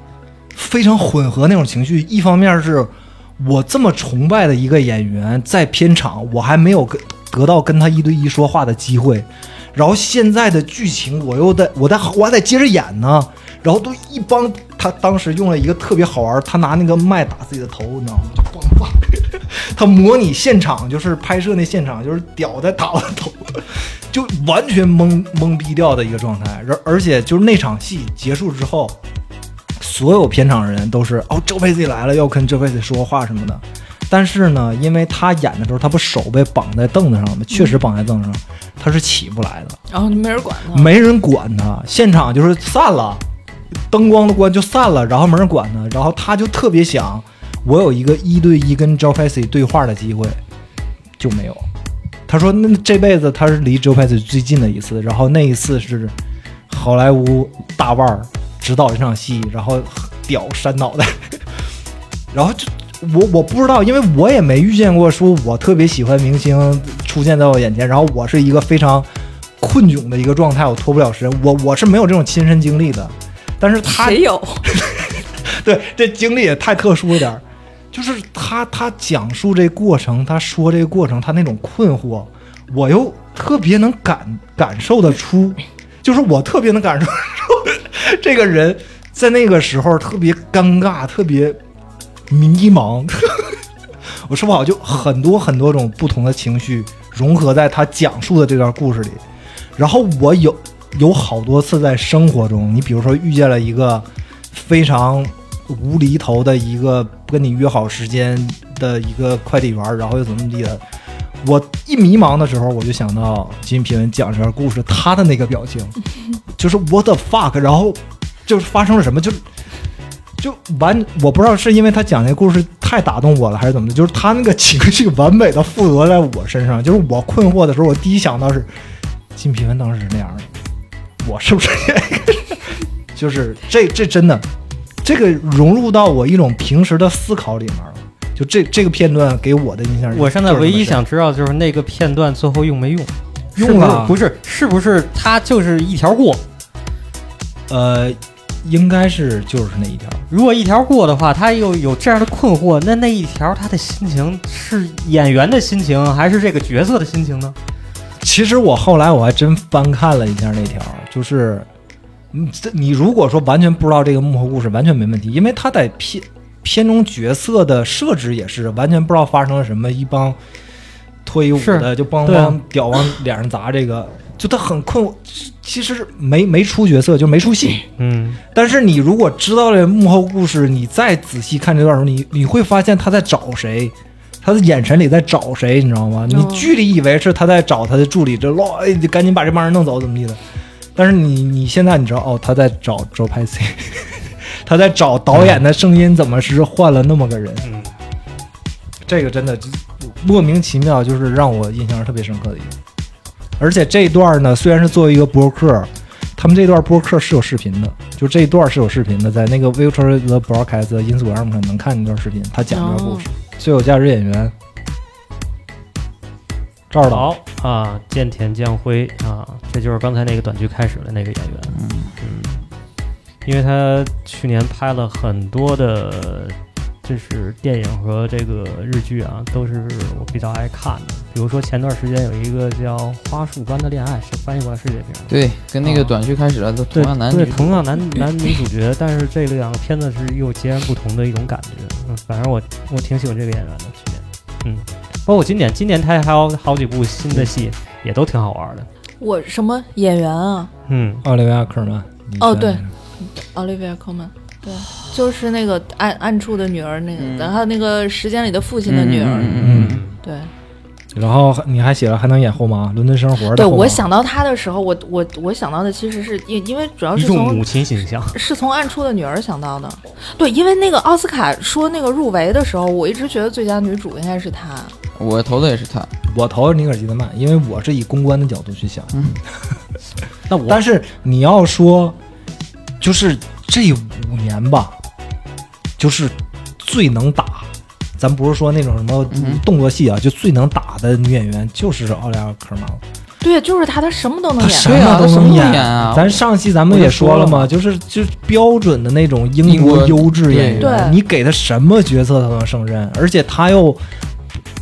非常混合那种情绪，一方面是我这么崇拜的一个演员，在片场我还没有跟得到跟他一对一说话的机会，然后现在的剧情我又得我得我还得接着演呢，然后都一帮他当时用了一个特别好玩，他拿那个麦打自己的头，你知道吗？就梆梆，他模拟现场就是拍摄那现场，就是屌在打我头，就完全懵懵逼掉的一个状态，而而且就是那场戏结束之后。所有片场人都是哦，周佩 C 来了，要跟周佩 C 说话什么的。但是呢，因为他演的时候，他不手被绑在凳子上吗？确实绑在凳子上，他是起不来的，然后就没人管他。没人管他。现场就是散了，灯光都关就散了，然后没人管他。然后他就特别想，我有一个一对一跟 Joe Pesci 对话的机会，就没有。他说那这辈子他是离 Joe Pesci 最近的一次，然后那一次是好莱坞大腕儿指导这场戏，然后屌扇脑袋，然后就我我不知道，因为我也没遇见过说我特别喜欢明星出现在我眼前，然后我是一个非常困窘的一个状态，我脱不了身，我我是没有这种亲身经历的，但是他谁有？对这经历也太特殊了点儿，就是他他讲述这过程，他说这个过程，他那种困惑，我又特别能感感受得出，就是我特别能感受出 这个人在那个时候特别尴尬，特别迷茫。我说不好，就很多很多种不同的情绪融合在他讲述的这段故事里。然后我有有好多次在生活中，你比如说遇见了一个非常无厘头的一个跟你约好时间的一个快递员，然后又怎么地的。我一迷茫的时候，我就想到金品文讲这段故事，他的那个表情，就是 what the fuck，然后就是发生了什么，就就完，我不知道是因为他讲那故事太打动我了，还是怎么的，就是他那个情绪完美的附着在我身上，就是我困惑的时候，我第一想到是金品文当时是那样的，我是不是也 就是这这真的，这个融入到我一种平时的思考里面了。就这这个片段给我的印象，我现在唯一想知道就是那个片段最后用没用？用了不是是不是他就是一条过？呃，应该是就是那一条。如果一条过的话，他又有这样的困惑，那那一条他的心情是演员的心情，还是这个角色的心情呢？其实我后来我还真翻看了一下那条，就是，你，这你如果说完全不知道这个幕后故事，完全没问题，因为他在片片中角色的设置也是完全不知道发生了什么，一帮脱衣舞的就帮帮屌往脸上砸，这个就他很困惑，其实没没出角色就没出戏。嗯，但是你如果知道了幕后故事，你再仔细看这段时候，你你会发现他在找谁，他的眼神里在找谁，你知道吗？你剧里以为是他在找他的助理，这老哎，你赶紧把这帮人弄走，怎么地的？但是你你现在你知道哦，他在找周拍 C，他在找导演的声音怎么是换了那么个人？嗯，这个真的就莫名其妙，就是让我印象特别深刻的一个。而且这一段呢，虽然是作为一个播客，他们这段播客是有视频的，就这一段是有视频的，在那个 Virtual The Broadcast 的 Instagram 上能看那段视频，他讲这段故事。最有价值演员，赵二导，啊，见田将辉啊，这就是刚才那个短剧开始的那个演员。嗯因为他去年拍了很多的，就是电影和这个日剧啊，都是我比较爱看的。比如说前段时间有一个叫《花束般的恋爱》，是翻译过来是这名儿。对，跟那个啊短剧开始了，都同样男女，同样男男女主角，但是这两个片子是又截然不同的一种感觉。嗯，反正我我挺喜欢这个演员的。去年，嗯，包括今年，今年他还有好几部新的戏，也都挺好玩的。我什么演员啊嗯，奥利维亚科尔曼。你哦对选哪个？Olivia Colman，对，就是那个暗暗处的女儿那个，嗯然后那个时间里的父亲的女儿，嗯对。然后你还写了还能演后妈，伦敦生活的对我想到他的时候，我我我想到的其实是因因为主要一是从母亲形象。是从暗处的女儿想到的。对，因为那个奥斯卡说那个入围的时候，我一直觉得最佳女主应该是她。我投的也是她，我投尼可基德曼，因为我是以公关的角度去想。那我 但是你要说，就是这五年吧，就是最能打，咱不是说那种什么动作戏啊，就最能打的女演员就是奥利奥科尔曼了。对，就是她，她什么都能演。什对啊么都什么都能演。演啊。咱上期咱们也说了嘛，就是就是标准的那种英英国国优质演员，对。你给她什么角色她都能胜任，而且她又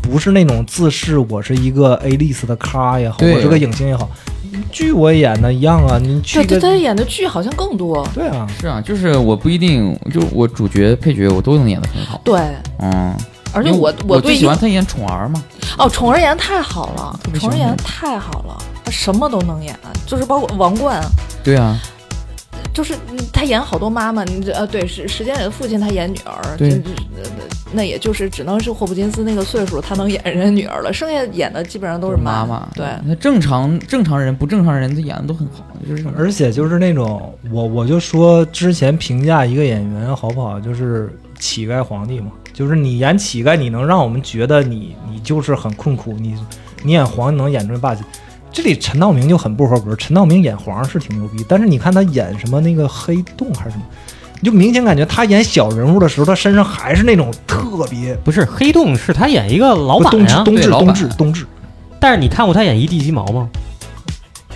不是那种自视我是一个 A list 的咖也好，我是个影星也好，剧我也演的一样啊，你去对，个他他演的剧好像更多。对啊，是啊，就是我不一定，就我主角、配角我都能演得很好。对，嗯，而且我我最喜欢他演宠儿嘛。哦，宠儿演得太好了宠儿演得太好了，他什么都能演，就是包括王冠，对啊，就是嗯他演好多妈妈，你这呃对，时时间里的父亲他演女儿，对这这呃那也就是只能是霍普金斯那个岁数，他能演人家女儿了，剩下演的基本上都是妈妈。对，那正常正常人不正常人，他演的都很好，就是而且就是那种我我就说之前评价一个演员好不好，就是乞丐皇帝嘛，就是你演乞丐，你能让我们觉得你你就是很困苦，你你演皇帝能演出霸气。这里陈道明就很不合格，陈道明演皇上是挺牛逼，但是你看他演什么那个黑洞还是什么，你就明显感觉他演小人物的时候，他身上还是那种特别不是黑洞是他演一个老板呀，冬至冬至冬至冬至，但是你看过他演一地鸡毛吗？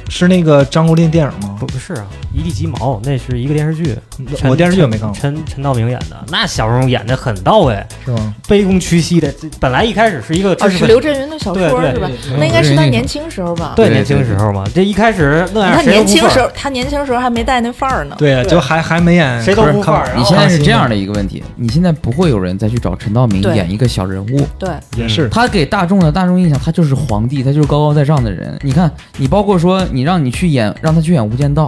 是那个张国立电影吗？不不是啊，一地鸡毛那是一个电视剧，我电视剧也没看过，陈陈道明演的，那小时候演的很到位，是吗？卑躬屈膝的。这本来一开始是一个啊，知识分是刘震云的小说对对是吧？那应该是他年轻时候吧？对对年轻时候嘛，这一开始那样他年轻时候，他年轻时候还没带那范儿呢。对呀，就还还没演，谁都不看你现在是这样的，一个问题，你现在不会有人再去找陈道明演一个小人物，对，也是他给大众的大众印象，他就是皇帝，他就是高高在上的人。你看，你包括说你让你去演，让他去演《无间道》，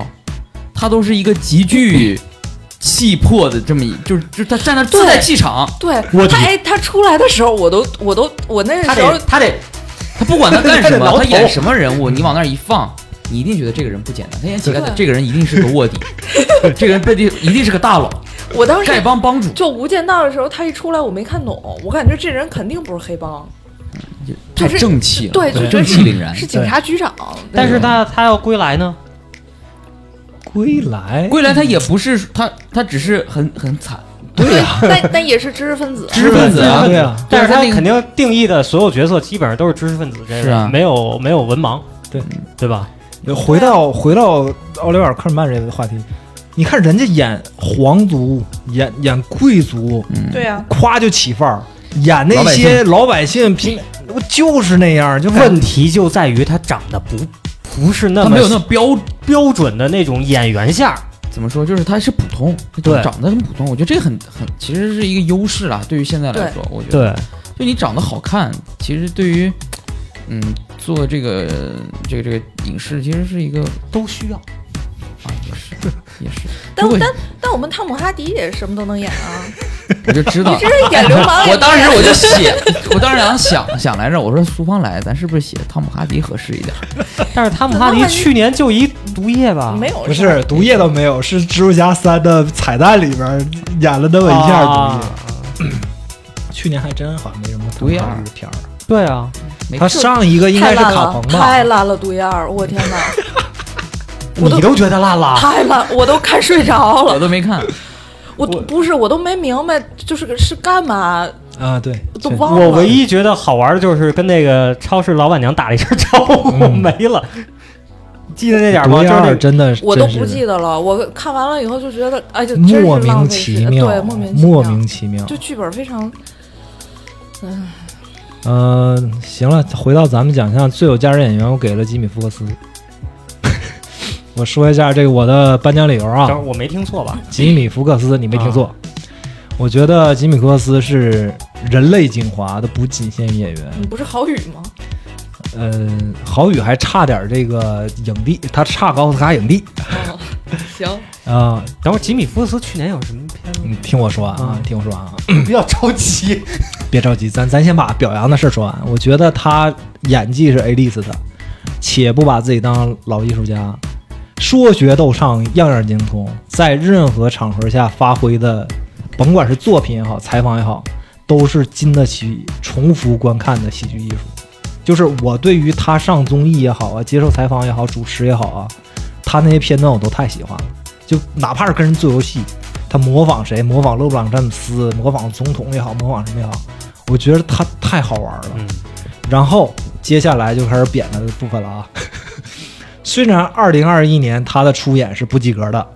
他都是一个极具气魄的这么一，就是就是他站那自带气场，对我他哎，他出来的时候，我都我都我那他时候得他得他不管他干什么，他演什么人物，你往那儿一放。你一定觉得这个人不简单，他演乞丐的这个人一定是个卧底，这个人背地一定是个大佬，我当时丐帮帮主，就《无间道》的时候，他一出来我没看懂，我感觉这人肯定不是黑帮，太就是正气了，对，就正气凛然。是。警察局长。但是他他要归来呢，归来，归来他也不是他，他只是很很惨，对呀，但但也是知识分子。知识分子啊，对啊，但是他肯定定义的所有角色基本上都是知识分子这个，是啊。没有没有文盲，对。对吧？回到回到奥利维尔·科尔曼这个话题，你看人家演皇族，演演贵族，嗯，对呀，夸就起范儿；演那些老百姓。平，我就是那样，就问题就在于他长得不不是那么他没有那么标标准的那种演员相，怎么说，就是他是普通，他对长得很普通，我觉得这个很很其实是一个优势啦。对于现在来说，我觉得，对，就你长得好看，其实对于嗯做这个这个这个影视，其实是一个都需要。啊也是也是，但但但我们汤姆哈迪也什么都能演啊，我就知道你这。是演流氓也 我。当时我就写，我当时想想想来着，我说苏芳来，咱是不是写汤姆哈迪合适一点？但是汤姆哈迪去年就一毒液吧，没有不是毒液都没有，是蜘蛛侠三的彩蛋里边演了那么一下毒啊液。去年还真好像没什么毒液的片儿。对啊，他上一个应该是卡彭，吧太？烂了，毒液二，我天哪，你都觉得烂了，太烂，我都看睡着了我。都没看，我不是，我都没明白，就是是干嘛，啊，对，都忘了。我唯一觉得好玩的就是跟那个超市老板娘打了一声招呼，嗯没了。记得那点吗？就是真的，我都不记得了。我看完了以后就觉得，哎，就真是莫名其妙，对，莫名莫其妙名其妙。就剧本非常，嗯，嗯、行了，回到咱们奖项最有价值演员，我给了吉米·福克斯。我说一下这个我的颁奖理由啊等会，我没听错吧？吉米·福克斯，你没听错。啊我觉得吉米·福克斯是人类精华的，不仅限于演员。你不是郝宇吗？嗯，郝宇还差点这个影帝，他差奥斯卡影帝哦，行，啊、等会儿吉米·福克斯去年有什么片子？你听我说啊，嗯听我说啊。不要着急。别着急，咱咱先把表扬的事儿说完。我觉得他演技是 A list 的，且不把自己当老艺术家，说学逗唱样样精通，在任何场合下发挥的，甭管是作品也好，采访也好，都是经得起重复观看的喜剧艺术。就是我对于他上综艺也好啊，接受采访也好，主持也好啊，他那些片段我都太喜欢了。就哪怕是跟人做游戏，他模仿谁，模仿勒布朗詹姆斯，模仿总统也好，模仿什么也好，我觉得他太好玩了。然后接下来就开始扁他的部分了啊，虽然二零二一年他的出演是不及格的，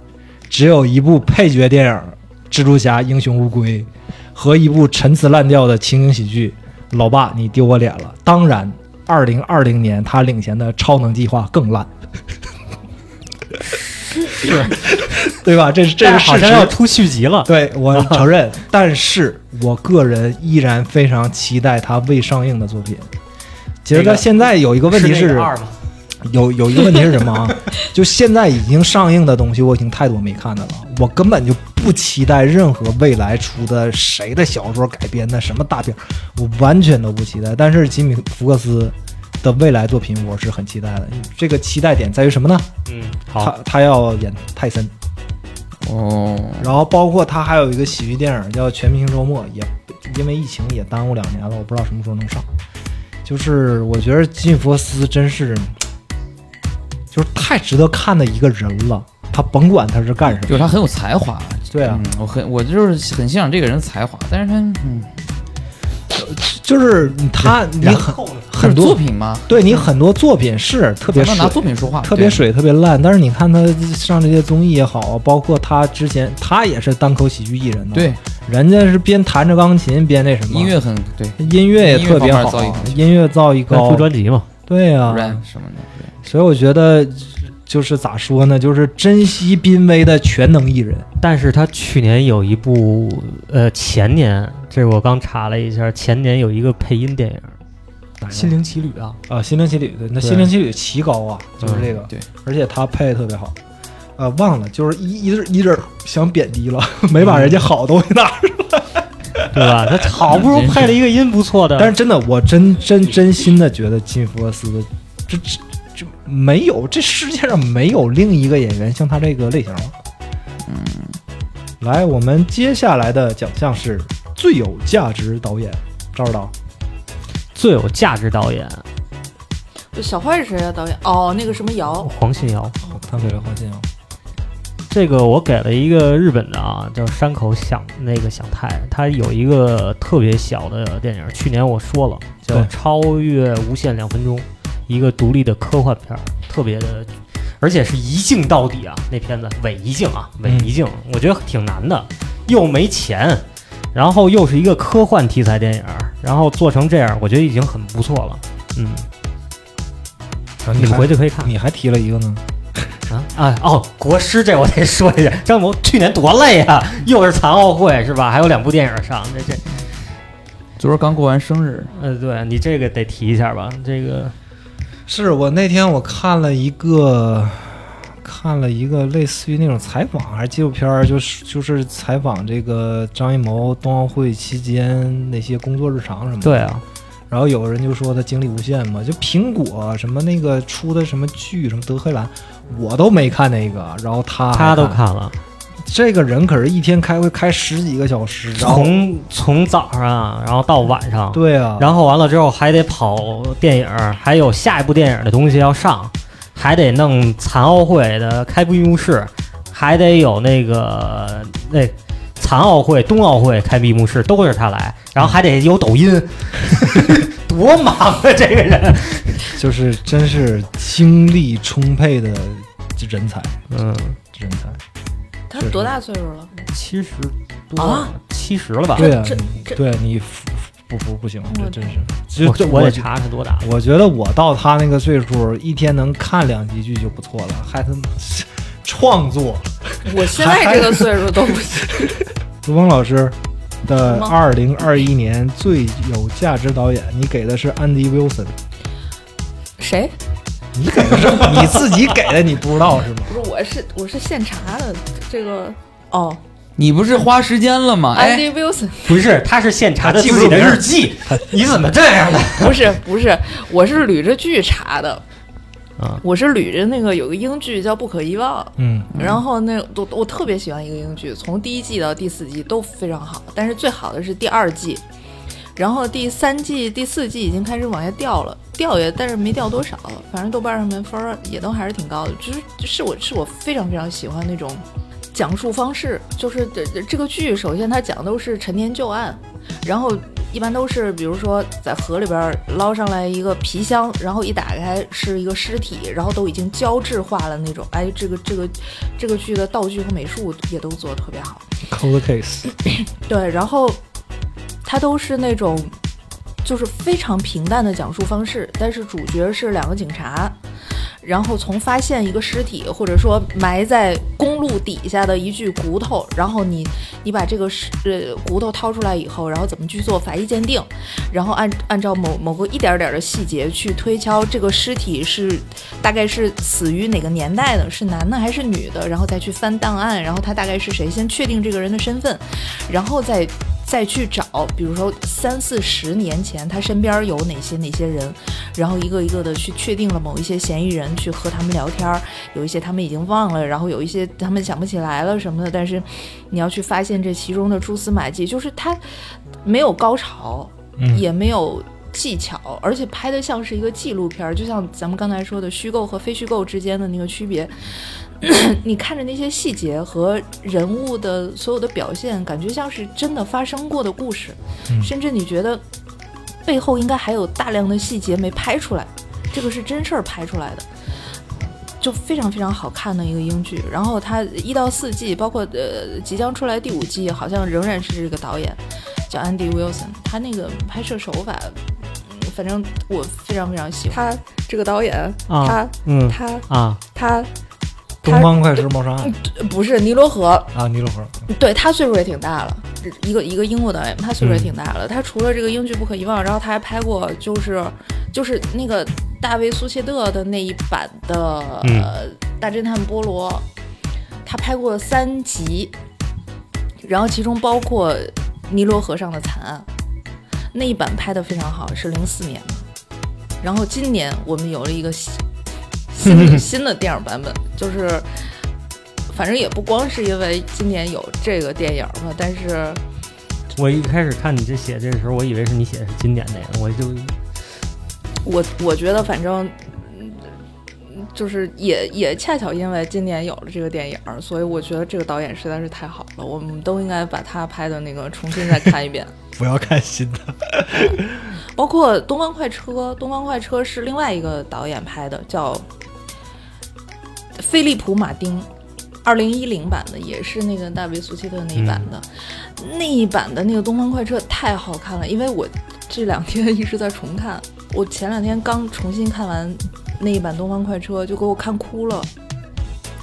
只有一部配角电影《蜘蛛侠：英雄无归》和一部陈词滥调的情景喜剧《老爸你丢我脸了》。当然，二零二零年他领衔的《超能计划》更烂，是，对吧？这是这是。好像要出续集了。对我承认，但是我个人依然非常期待他未上映的作品。其实他现在有一个问题是？有有一个问题是什么啊？就现在已经上映的东西，我已经太多没看的了。我根本就不期待任何未来出的谁的小说改编的什么大片，我完全都不期待。但是吉米·福克斯的未来作品，我是很期待的。这个期待点在于什么呢？嗯，他好，他要演泰森，哦，然后包括他还有一个喜剧电影叫《全明星周末》，也因为疫情也耽误两年了，我不知道什么时候能上。就是我觉得吉米·福克斯真是，就是太值得看的一个人了。他甭管他是干什么，就是他很有才华。对啊嗯，我很我就是很欣赏这个人的才华，但是他嗯，就是他你很？很多作品吗，对你很多作品是特别水拿作品说话，特别水、特别烂，但是你看他上这些综艺也好，包括他之前他也是单口喜剧艺人呢，对，人家是边弹着钢琴边那什么，音乐很对音乐也特别好音乐造诣高出，专辑嘛？对呀、，rap 什么的，对。所以我觉得就是咋说呢，就是珍惜濒危的全能艺人。但是他去年有一部，呃，前年，这是我刚查了一下，前年有一个配音电影《心灵奇旅》啊，啊，心灵奇旅对，那心灵奇旅奇高啊，就是这个，对，而且他配的特别好。呃，忘了，就是一一直一直想贬低了，没把人家好东西拿出来。对吧？他好不容易配了一个音不错的，但是真的，我真真真心的觉得金福克斯的这这这没有，这世界上没有另一个演员像他这个类型了。嗯，来，我们接下来的奖项是最有价值导演，赵指导。最有价值导演小坏是谁啊？导演哦，那个什么瑶，黄信尧。他给了黄信尧。这个我给了一个日本的啊，叫山口响那个响太，他有一个特别小的电影，去年我说了，叫《超越无限两分钟》，一个独立的科幻片儿，特别的，而且是一镜到底啊，那片子伪一镜啊，伪一镜，我觉得挺难的，又没钱，然后又是一个科幻题材电影，然后做成这样，我觉得已经很不错了，嗯，你回去可以看。你还提了一个呢，啊啊哦，国师这我得说一下，张谋去年多累啊，又是残奥会是吧？还有两部电影上，这这，昨儿刚过完生日，呃，对你这个得提一下吧？这个是我那天我看了一个，看了一个类似于那种采访还是纪录片儿，就是就是采访这个张艺谋冬奥会期间那些工作日常什么的。对啊，然后有人就说他精力无限嘛，就苹果什么那个出的什么剧什么德黑兰，我都没看那个，然后他他都看了，这个人可是一天开会开十几个小时，然后从从早上然后到晚上，对啊，然后完了之后还得跑电影，还有下一部电影的东西要上，还得弄残奥会的开闭幕式，还得有那个那。残奥会、冬奥会开闭幕式都是他来，然后还得有抖音，多忙啊！这个人，就是真是精力充沛的人才，嗯，人才。他多大岁数了？七十多啊，七十了吧？对啊，这这对你服不服不行，这真是。就我就我得查查多大。我觉得我到他那个岁数，一天能看两集剧就不错了，还他妈创作。我现在这个岁数都不行。卢峰老师的二零二一年最有价值导演，你给的是安迪·威尔森，谁？你给的是你自己给的，你不知道是吗？不是，我是我是现查的这个哦，你不是花时间了吗？哎，安迪· Wilson 不是，他是现查的记自己的日记。你怎么这样的？不是不是，我是捋着剧查的。啊我是捋着那个有个英剧叫《不可遗忘》，嗯，然后那我我特别喜欢一个英剧，从第一季到第四季都非常好，但是最好的是第二季，然后第三季、第四季已经开始往下掉了，掉也但是没掉多少，反正豆瓣上面分儿也都还是挺高的，就是是我是我非常非常喜欢那种讲述方式，就是这这这个剧首先它讲的都是陈年旧案，然后一般都是比如说在河里边捞上来一个皮箱，然后一打开是一个尸体，然后都已经胶质化了那种。哎，这个这个这个剧的道具和美术也都做的特别好。Cold Case，对，然后它都是那种就是非常平淡的讲述方式，但是主角是两个警察，然后从发现一个尸体，或者说埋在公路底下的一具骨头，然后你你把这个尸呃骨头掏出来以后，然后怎么去做法医鉴定，然后按按照某某个一点点的细节去推敲这个尸体是大概是死于哪个年代的，是男的还是女的，然后再去翻档案，然后他大概是谁，先确定这个人的身份，然后再再去找，比如说三四十年前他身边有哪些哪些人，然后一个一个的去确定了某一些嫌疑人，去和他们聊天儿，有一些他们已经忘了，然后有一些他们想不起来了什么的，但是你要去发现这其中的蛛丝马迹，就是他没有高潮，嗯也没有技巧，而且拍的像是一个纪录片儿，就像咱们刚才说的虚构和非虚构之间的那个区别。你看着那些细节和人物的所有的表现，感觉像是真的发生过的故事，嗯甚至你觉得背后应该还有大量的细节没拍出来，这个是真事儿拍出来的。就非常非常好看的一个英剧，然后它一到四季，包括呃即将出来第五季，好像仍然是这个导演叫 Andy Wilson，他那个拍摄手法，嗯反正我非常非常喜欢。他这个导演，啊他嗯他啊，他东方快车谋杀案不是尼罗河，啊，尼罗河，对他岁数也挺大了，一个一个英国导演，他岁数也挺大了。他除了这个英剧《不可遗忘》，然后他还拍过就是就是那个大卫苏切特的那一版的、嗯呃《大侦探波罗》，他拍过三集，然后其中包括尼罗河上的惨案，那一版拍的非常好，是零四年的。然后今年我们有了一个新新的电影版本，就是反正也不光是因为今年有这个电影吧，但是我一开始看你这写这个时候，我以为是你写的是经典那个，我就我我觉得反正。嗯就是也也恰巧因为今年有了这个电影，所以我觉得这个导演实在是太好了，我们都应该把他拍的那个重新再看一遍。不要看新的，包括《东方快车》，《东方快车》是另外一个导演拍的，叫菲利普·马丁，二零一零版的，也是那个大卫·苏切特那一版的。那一版的那个《东方快车》太好看了，因为我这两天一直在重看，我前两天刚重新看完那一版《东方快车》，就给我看哭了。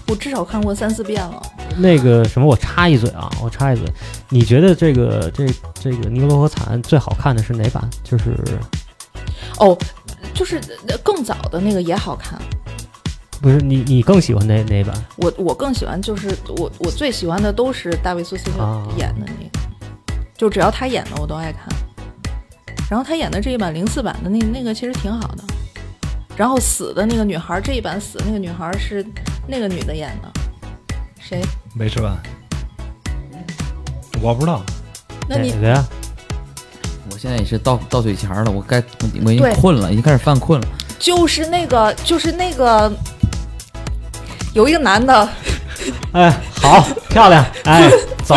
我至少看过三四遍了。那个什么，我插一嘴啊，我插一嘴，你觉得这个这这个尼罗河惨案最好看的是哪版？就是哦，就是呃更早的那个也好看。不是你你更喜欢哪哪版？我我更喜欢，就是我我最喜欢的都是大卫苏切特啊演的那个，就只要他演的我都爱看。然后他演的这一版零四版的那那个其实挺好的。然后死的那个女孩，这一版死的那个女孩是那个女的演的，谁？没吃完，我不知道，那你哪个呀？我现在也是到到嘴前儿了，我该我已经困了，已经开始犯困了。就是那个就是那个有一个男的，哎，好漂亮，哎，走，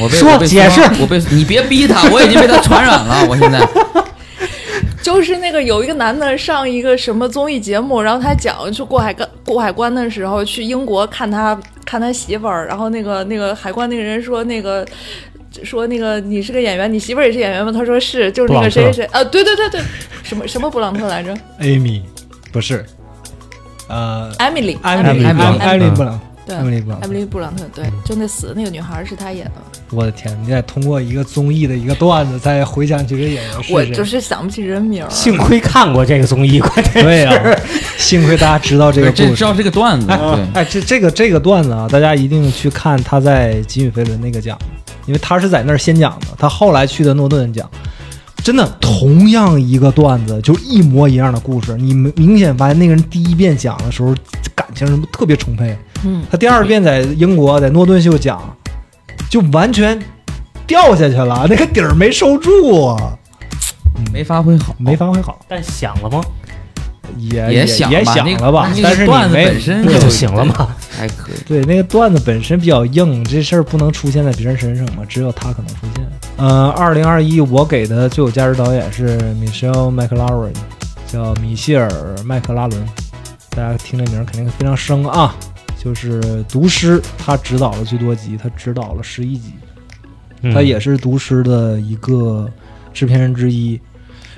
我被说我被解释我被你别逼他，我已经被他传染了。我现在 就是那个有一个男的上一个什么综艺节目，然后他讲去过海关过海关的时候去英国看他看他媳妇儿，然后那个那个海关那个人说那个。说那个你是个演员，你媳妇儿也是演员吗？他说是，就是那个谁谁谁啊，对对对对，什么什么布朗特来着 Amy 不是，呃，？Emily，艾 Emily 米艾米 Blunt 艾米丽布朗，对，Emily 布朗，Emily 布朗特，对，就那死的那个女孩是他演的。我的天，你得通过一个综艺的一个段子，再回想起这个演员是谁。我就是想不起人名儿。幸亏看过这个综艺，关键对呀、幸亏大家知道这个故事。这知道这个段子，哎这这个这个段子啊，大家一定去看他在吉米菲伦那个讲，因为他是在那儿先讲的，他后来去的诺顿讲。真的，同样一个段子，就一模一样的故事，你明明显发现那个人第一遍讲的时候感情什么特别充沛，嗯，他第二遍在英国在诺顿秀讲，就完全掉下去了，那个底儿没收住啊，没发挥好，没发挥好，但想了吗？也也也想了吧，但是段子没那本身就就行了嘛。还可以。对，那个段子本身比较硬，这事儿不能出现在别人身上嘛，只有他可能出现。呃，二零二一我给的最有价值导演是 Michelle McLaren，叫米歇尔·麦克拉伦，大家听这名儿肯定非常生啊。就是《毒师》，他执导了最多集，他执导了十一集，嗯他也是《毒师》的一个制片人之一，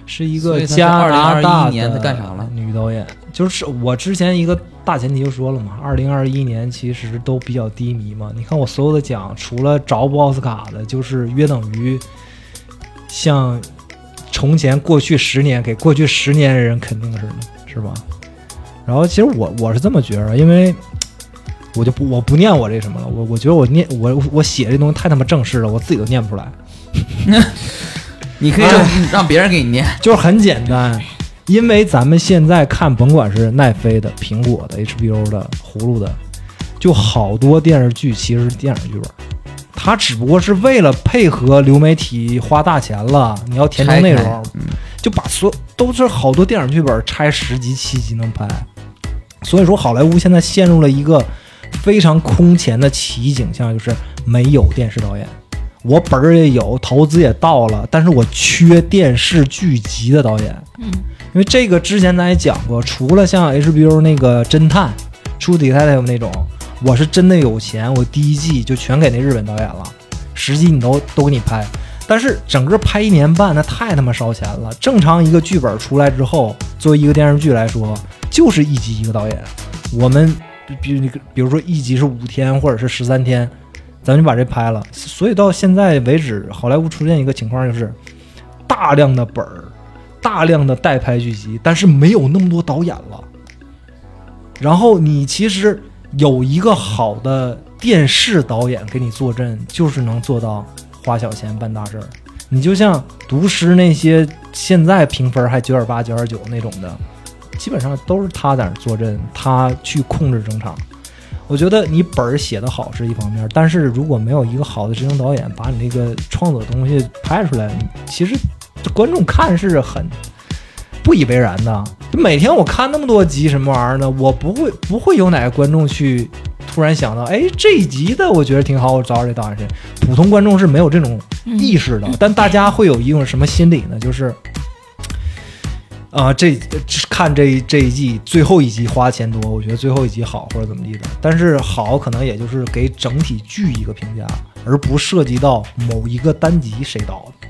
是一个加拿大2021年他干啥了女导演。就是我之前一个大前提就说了嘛，二零二一年其实都比较低迷嘛。你看我所有的奖，除了着不奥斯卡的，就是约等于像从前过去十年给过去十年的人肯定是的，是吧？然后其实我我是这么觉着，因为我就不我不念我这什么了，我我觉得我念我我写这东西太他妈正式了，我自己都念不出来。你可以让让别人给你念。就是很简单，因为咱们现在看，甭管是奈飞的、苹果的、HBO 的、葫芦的，就好多电视剧其实是电影剧本，它只不过是为了配合流媒体花大钱了，你要填充内容，嗯就把所都是好多电影剧本拆十集、七集能拍。所以说，好莱坞现在陷入了一个非常空前的奇异景象，就是没有电视导演。我本儿也有，投资也到了，但是我缺电视剧集的导演。嗯，因为这个之前咱也讲过，除了像 HBO 那个侦探、True Detective 那种，我是真的有钱，我第一季就全给那日本导演了，十集你都都给你拍。但是整个拍一年半，那太他妈烧钱了。正常一个剧本出来之后，作为一个电视剧来说，就是一集一个导演。我们比比比如说一集是五天或者是十三天，咱们就把这拍了。所以到现在为止，好莱坞出现一个情况就是大量的本儿，大量的代拍剧集，但是没有那么多导演了。然后你其实有一个好的电视导演给你坐镇，就是能做到花小钱办大事儿。你就像毒师那些现在评分还九点八、九点九那种的，基本上都是他在那坐镇，他去控制整场。我觉得你本儿写得好是一方面，但是如果没有一个好的执行导演把你那个创作的东西拍出来，其实这观众看是很不以为然的。就每天我看那么多集什么玩意儿呢，我不会不会有哪个观众去突然想到，哎，这一集的我觉得挺好，我找找这导演谁。普通观众是没有这种嗯意识的，但大家会有一种什么心理呢？就是，啊、这这看这一这一季最后一集花钱多，我觉得最后一集好或者怎么地的。但是好可能也就是给整体剧一个评价，而不涉及到某一个单集谁导的。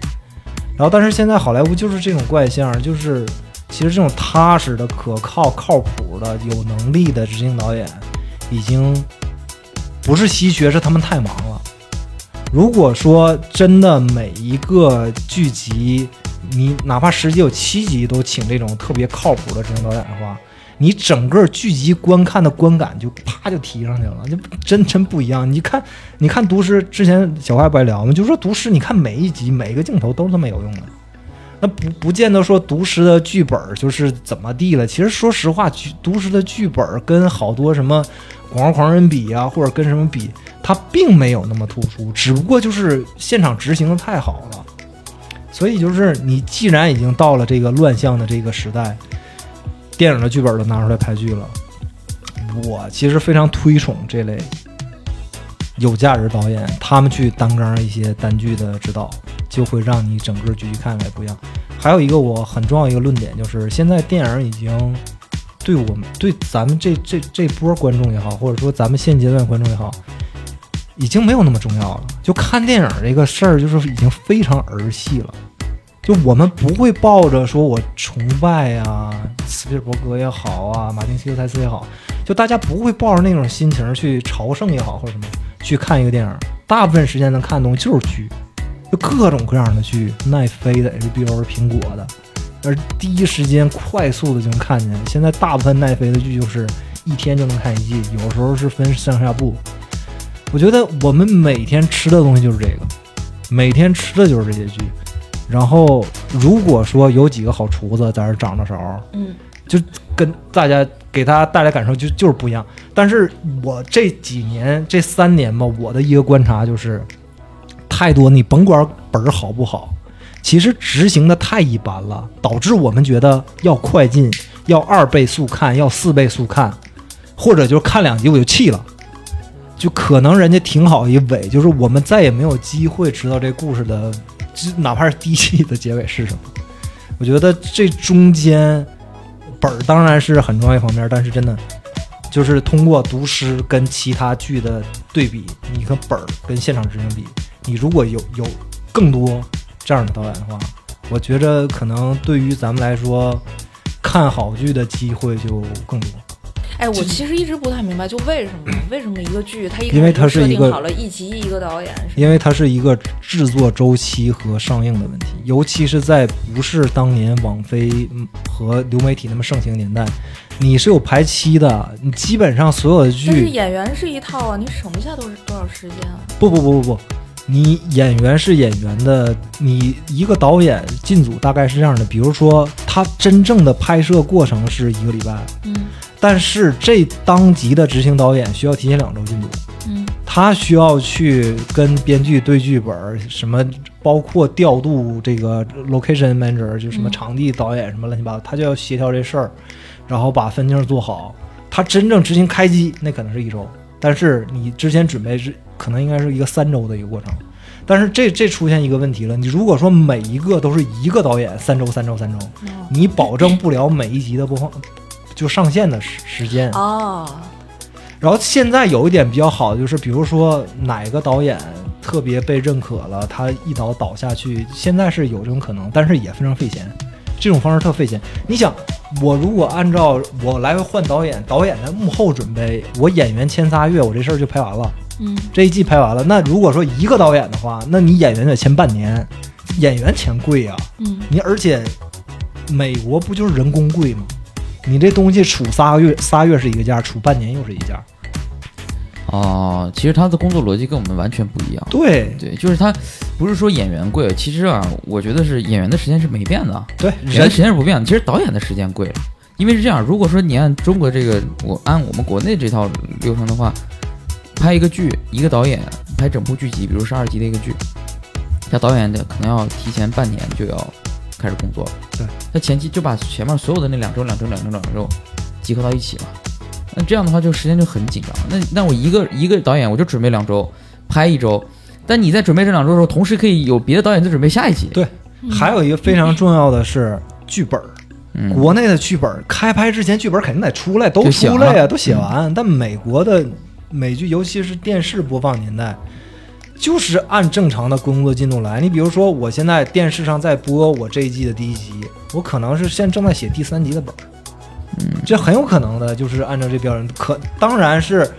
然后，但是现在好莱坞就是这种怪象，就是其实这种踏实的、可靠、靠谱的、有能力的执行导演，已经不是稀缺，是他们太忙了。如果说真的每一个剧集，你哪怕十集有七集都请这种特别靠谱的执行导演的话，你整个剧集观看的观感就啪就提上去了，就真真不一样。你看，你看《毒师》之前小坏不还聊吗？就说《毒师》，你看每一集每一个镜头都是他妈有用的。那不不见得说《毒师》的剧本就是怎么地了。其实说实话，剧《毒师》的剧本跟好多什么《广告狂人》比啊，或者跟什么比，它并没有那么突出，只不过就是现场执行的太好了。所以就是你既然已经到了这个乱象的这个时代，电影的剧本都拿出来拍剧了，我其实非常推崇这类有价值导演，他们去担纲一些单剧的指导，就会让你整个剧集看起来不一样。还有一个我很重要一个论点就是，现在电影已经对我们对咱们这这这波观众也好，或者说咱们现阶段观众也好，已经没有那么重要了。就看电影这个事儿，就是已经非常儿戏了。就我们不会抱着说我崇拜啊，斯皮尔伯格也好啊，马丁·西克塞斯也好，就大家不会抱着那种心情去朝圣也好或者什么去看一个电影。大部分时间能看的东西就是剧，就各种各样的剧，奈飞的、HBO 的、苹果的，而第一时间快速的就能看见。现在大部分奈飞的剧就是一天就能看一季，有时候是分上下部。我觉得我们每天吃的东西就是这个，每天吃的就是这些剧。然后，如果说有几个好厨子在这儿掌着勺，嗯，就跟大家给大家带来感受就就是不一样。但是我这几年这三年吧，我的一个观察就是，太多你甭管本儿好不好，其实执行的太一般了，导致我们觉得要快进，要二倍速看，要四倍速看，或者就是看两集我就气了。就可能人家挺好一尾，就是我们再也没有机会知道这故事的这哪怕是第一季的结尾是什么？我觉得这中间本儿当然是很重要一方面，但是真的就是通过读诗跟其他剧的对比，你和本儿跟现场执行比，你如果有有更多这样的导演的话，我觉着可能对于咱们来说，看好剧的机会就更多。哎，我其实一直不太明白，就为什么为什么一个剧它一因为开始设它是一个定好了一集一个导演，因为它是一个制作周期和上映的问题，尤其是在不是当年网飞嗯和流媒体那么盛行年代，你是有排期的，你基本上所有的剧但是剧，演员是一套啊，你省不下多少多少时间啊？不不不不不，你演员是演员的，你一个导演进组大概是这样的，比如说他真正的拍摄过程是一个礼拜，嗯但是这当集的执行导演需要提前两周进组。嗯他需要去跟编剧对剧本，什么包括调度这个 location manager，就什么嗯场地导演什么乱七八糟，他就要协调这事儿，然后把分镜做好。他真正执行开机那可能是一周，但是你之前准备是可能应该是一个三周的一个过程。但是这这出现一个问题了，你如果说每一个都是一个导演三周三周三周，哦你保证不了每一集的播放就上线的时时间。哦，然后现在有一点比较好的就是，比如说哪个导演特别被认可了，他一导导下去，现在是有这种可能，但是也非常费钱。这种方式特费钱。你想，我如果按照我来回换导演，导演的幕后准备，我演员签仨月，我这事儿就拍完了，嗯这一季拍完了。那如果说一个导演的话，那你演员得签半年，演员钱贵呀、嗯你而且美国不就是人工贵吗？你这东西处仨个月，仨月是一个价，处半年又是一价。哦，其实他的工作逻辑跟我们完全不一样。对对，就是他不是说演员贵，其实啊，我觉得是演员的时间是没变的，对，演员的时间是不变的。其实导演的时间贵了，因为是这样，如果说你按中国这个，我按我们国内这套流程的话，拍一个剧，一个导演拍整部剧集，比如十二集的一个剧，他导演的可能要提前半年就要开始工作了。对，他前期就把前面所有的那两周、两周、两周、两周集合到一起嘛。那这样的话，就时间就很紧张。那那我一个一个导演，我就准备两周，拍一周。但你在准备这两周的时候，同时可以有别的导演在准备下一集。对还有一个非常重要的是剧本儿，嗯，国内的剧本儿开拍之前剧本儿肯定得出来，都写出来呀，完了都写完。但美国的美剧，尤其是电视播放年代，就是按正常的工作进度来。你比如说，我现在电视上在播我这一季的第一集，我可能是现在正在写第三集的本儿，嗯，这很有可能的，就是按照这标准。可当然是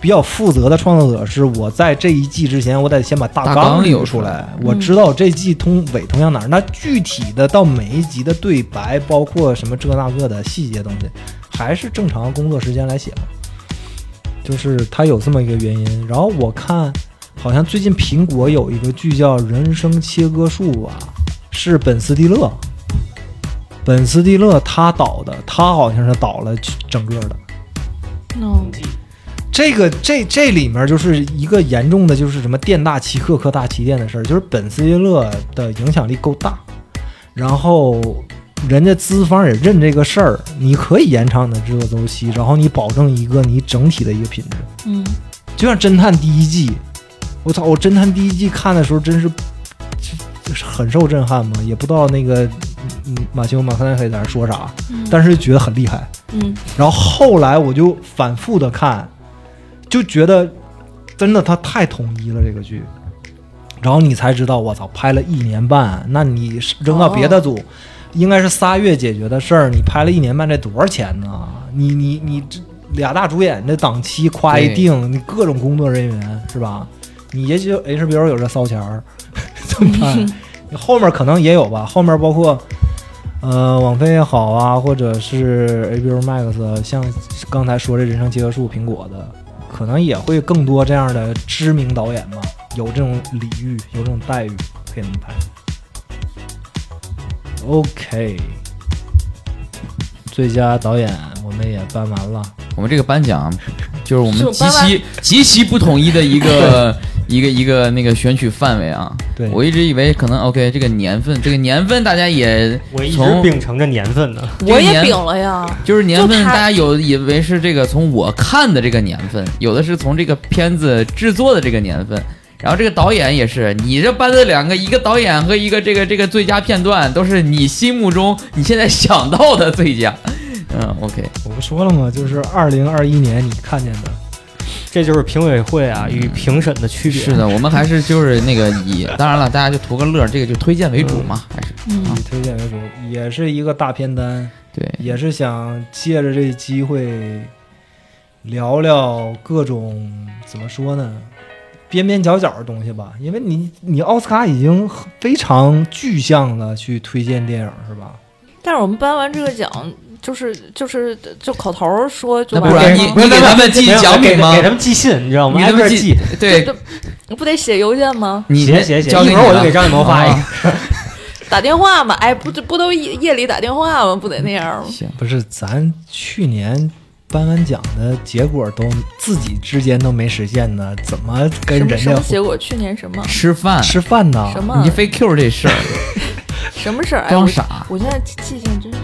比较负责的创作者，是我在这一季之前，我得先把大大纲纲有出留出来来，我知道这季通尾通向哪儿。那具体的到每一集的对白，包括什么这那个的细节东西，还是正常工作时间来写吧。就是他有这么一个原因。然后我看，好像最近苹果有一个剧叫《人生切割术》吧，是本斯蒂勒。本斯蒂勒他导的，他好像是导了整个的。no，这个这这里面就是一个严重的，就是什么店大欺客，客大欺店的事儿。就是本斯蒂勒的影响力够大，然后人家资方也认这个事儿，你可以延长你的制作周期，然后你保证一个你整体的一个品质。嗯就像侦探第一季，我操！我侦探第一季看的时候真是，就是很受震撼嘛，也不知道那个嗯马修马克奈菲在那说啥，嗯，但是觉得很厉害。嗯然后后来我就反复的看，就觉得真的他太统一了这个剧，然后你才知道我操，拍了一年半，那你扔到别的组，应该是仨月解决的事儿，你拍了一年半，这多少钱呢？你你你这俩大主演这档期夸一对定，你各种工作人员是吧？你也就 HBO 有这骚钱儿，怎么办？你后面可能也有吧，后面包括。呃，网飞也好啊，或者是 HBO Max，像刚才说这《人生切割术》，苹果的，可能也会更多这样的知名导演吧，有这种礼遇，有这种待遇，可以这么拍。OK，最佳导演我们也颁完了，我们这个颁奖就是我们极其极其不统一的一个 一个一个那个选取范围啊。对，我一直以为可能 OK 这个年份，这个年份大家也我一直秉承着年份呢。我也年饼了呀。就是年份，大家有以为是这个从我看的这个年份，有的是从这个片子制作的这个年份，然后这个导演也是，你这颁的两个，一个导演和一个这个这个最佳片段，都是你心目中你现在想到的最佳。嗯，OK，我不说了吗？就是二零二一年你看见的，这就是评委会啊与评审的区别。是的，我们还是就是那个以，当然了，大家就图个乐，这个就推荐为主嘛，还是嗯以推荐为主，也是一个大片单，对，也是想借着这机会聊聊各种怎么说呢，边边角角的东西吧。因为你你奥斯卡已经非常具象的去推荐电影是吧？但是我们颁完这个奖，就是就是就口头说就那不然完了吗你你给他们寄奖品吗给给他们寄信，你知道吗？你给他们寄挨个寄，对，你不得写邮件吗？你写写写，一会儿我就给张艺谋发一个。啊 打电话嘛？哎，不这不都夜夜里打电话吗？不得那样吗？行，不是，咱去年颁完奖的结果都自己之间都没实现呢，怎么跟什么人家什么结果？去年什么吃饭，吃饭呢？什么你非 Q 这事儿，什么事儿？哎，装我傻。我现在记性真是。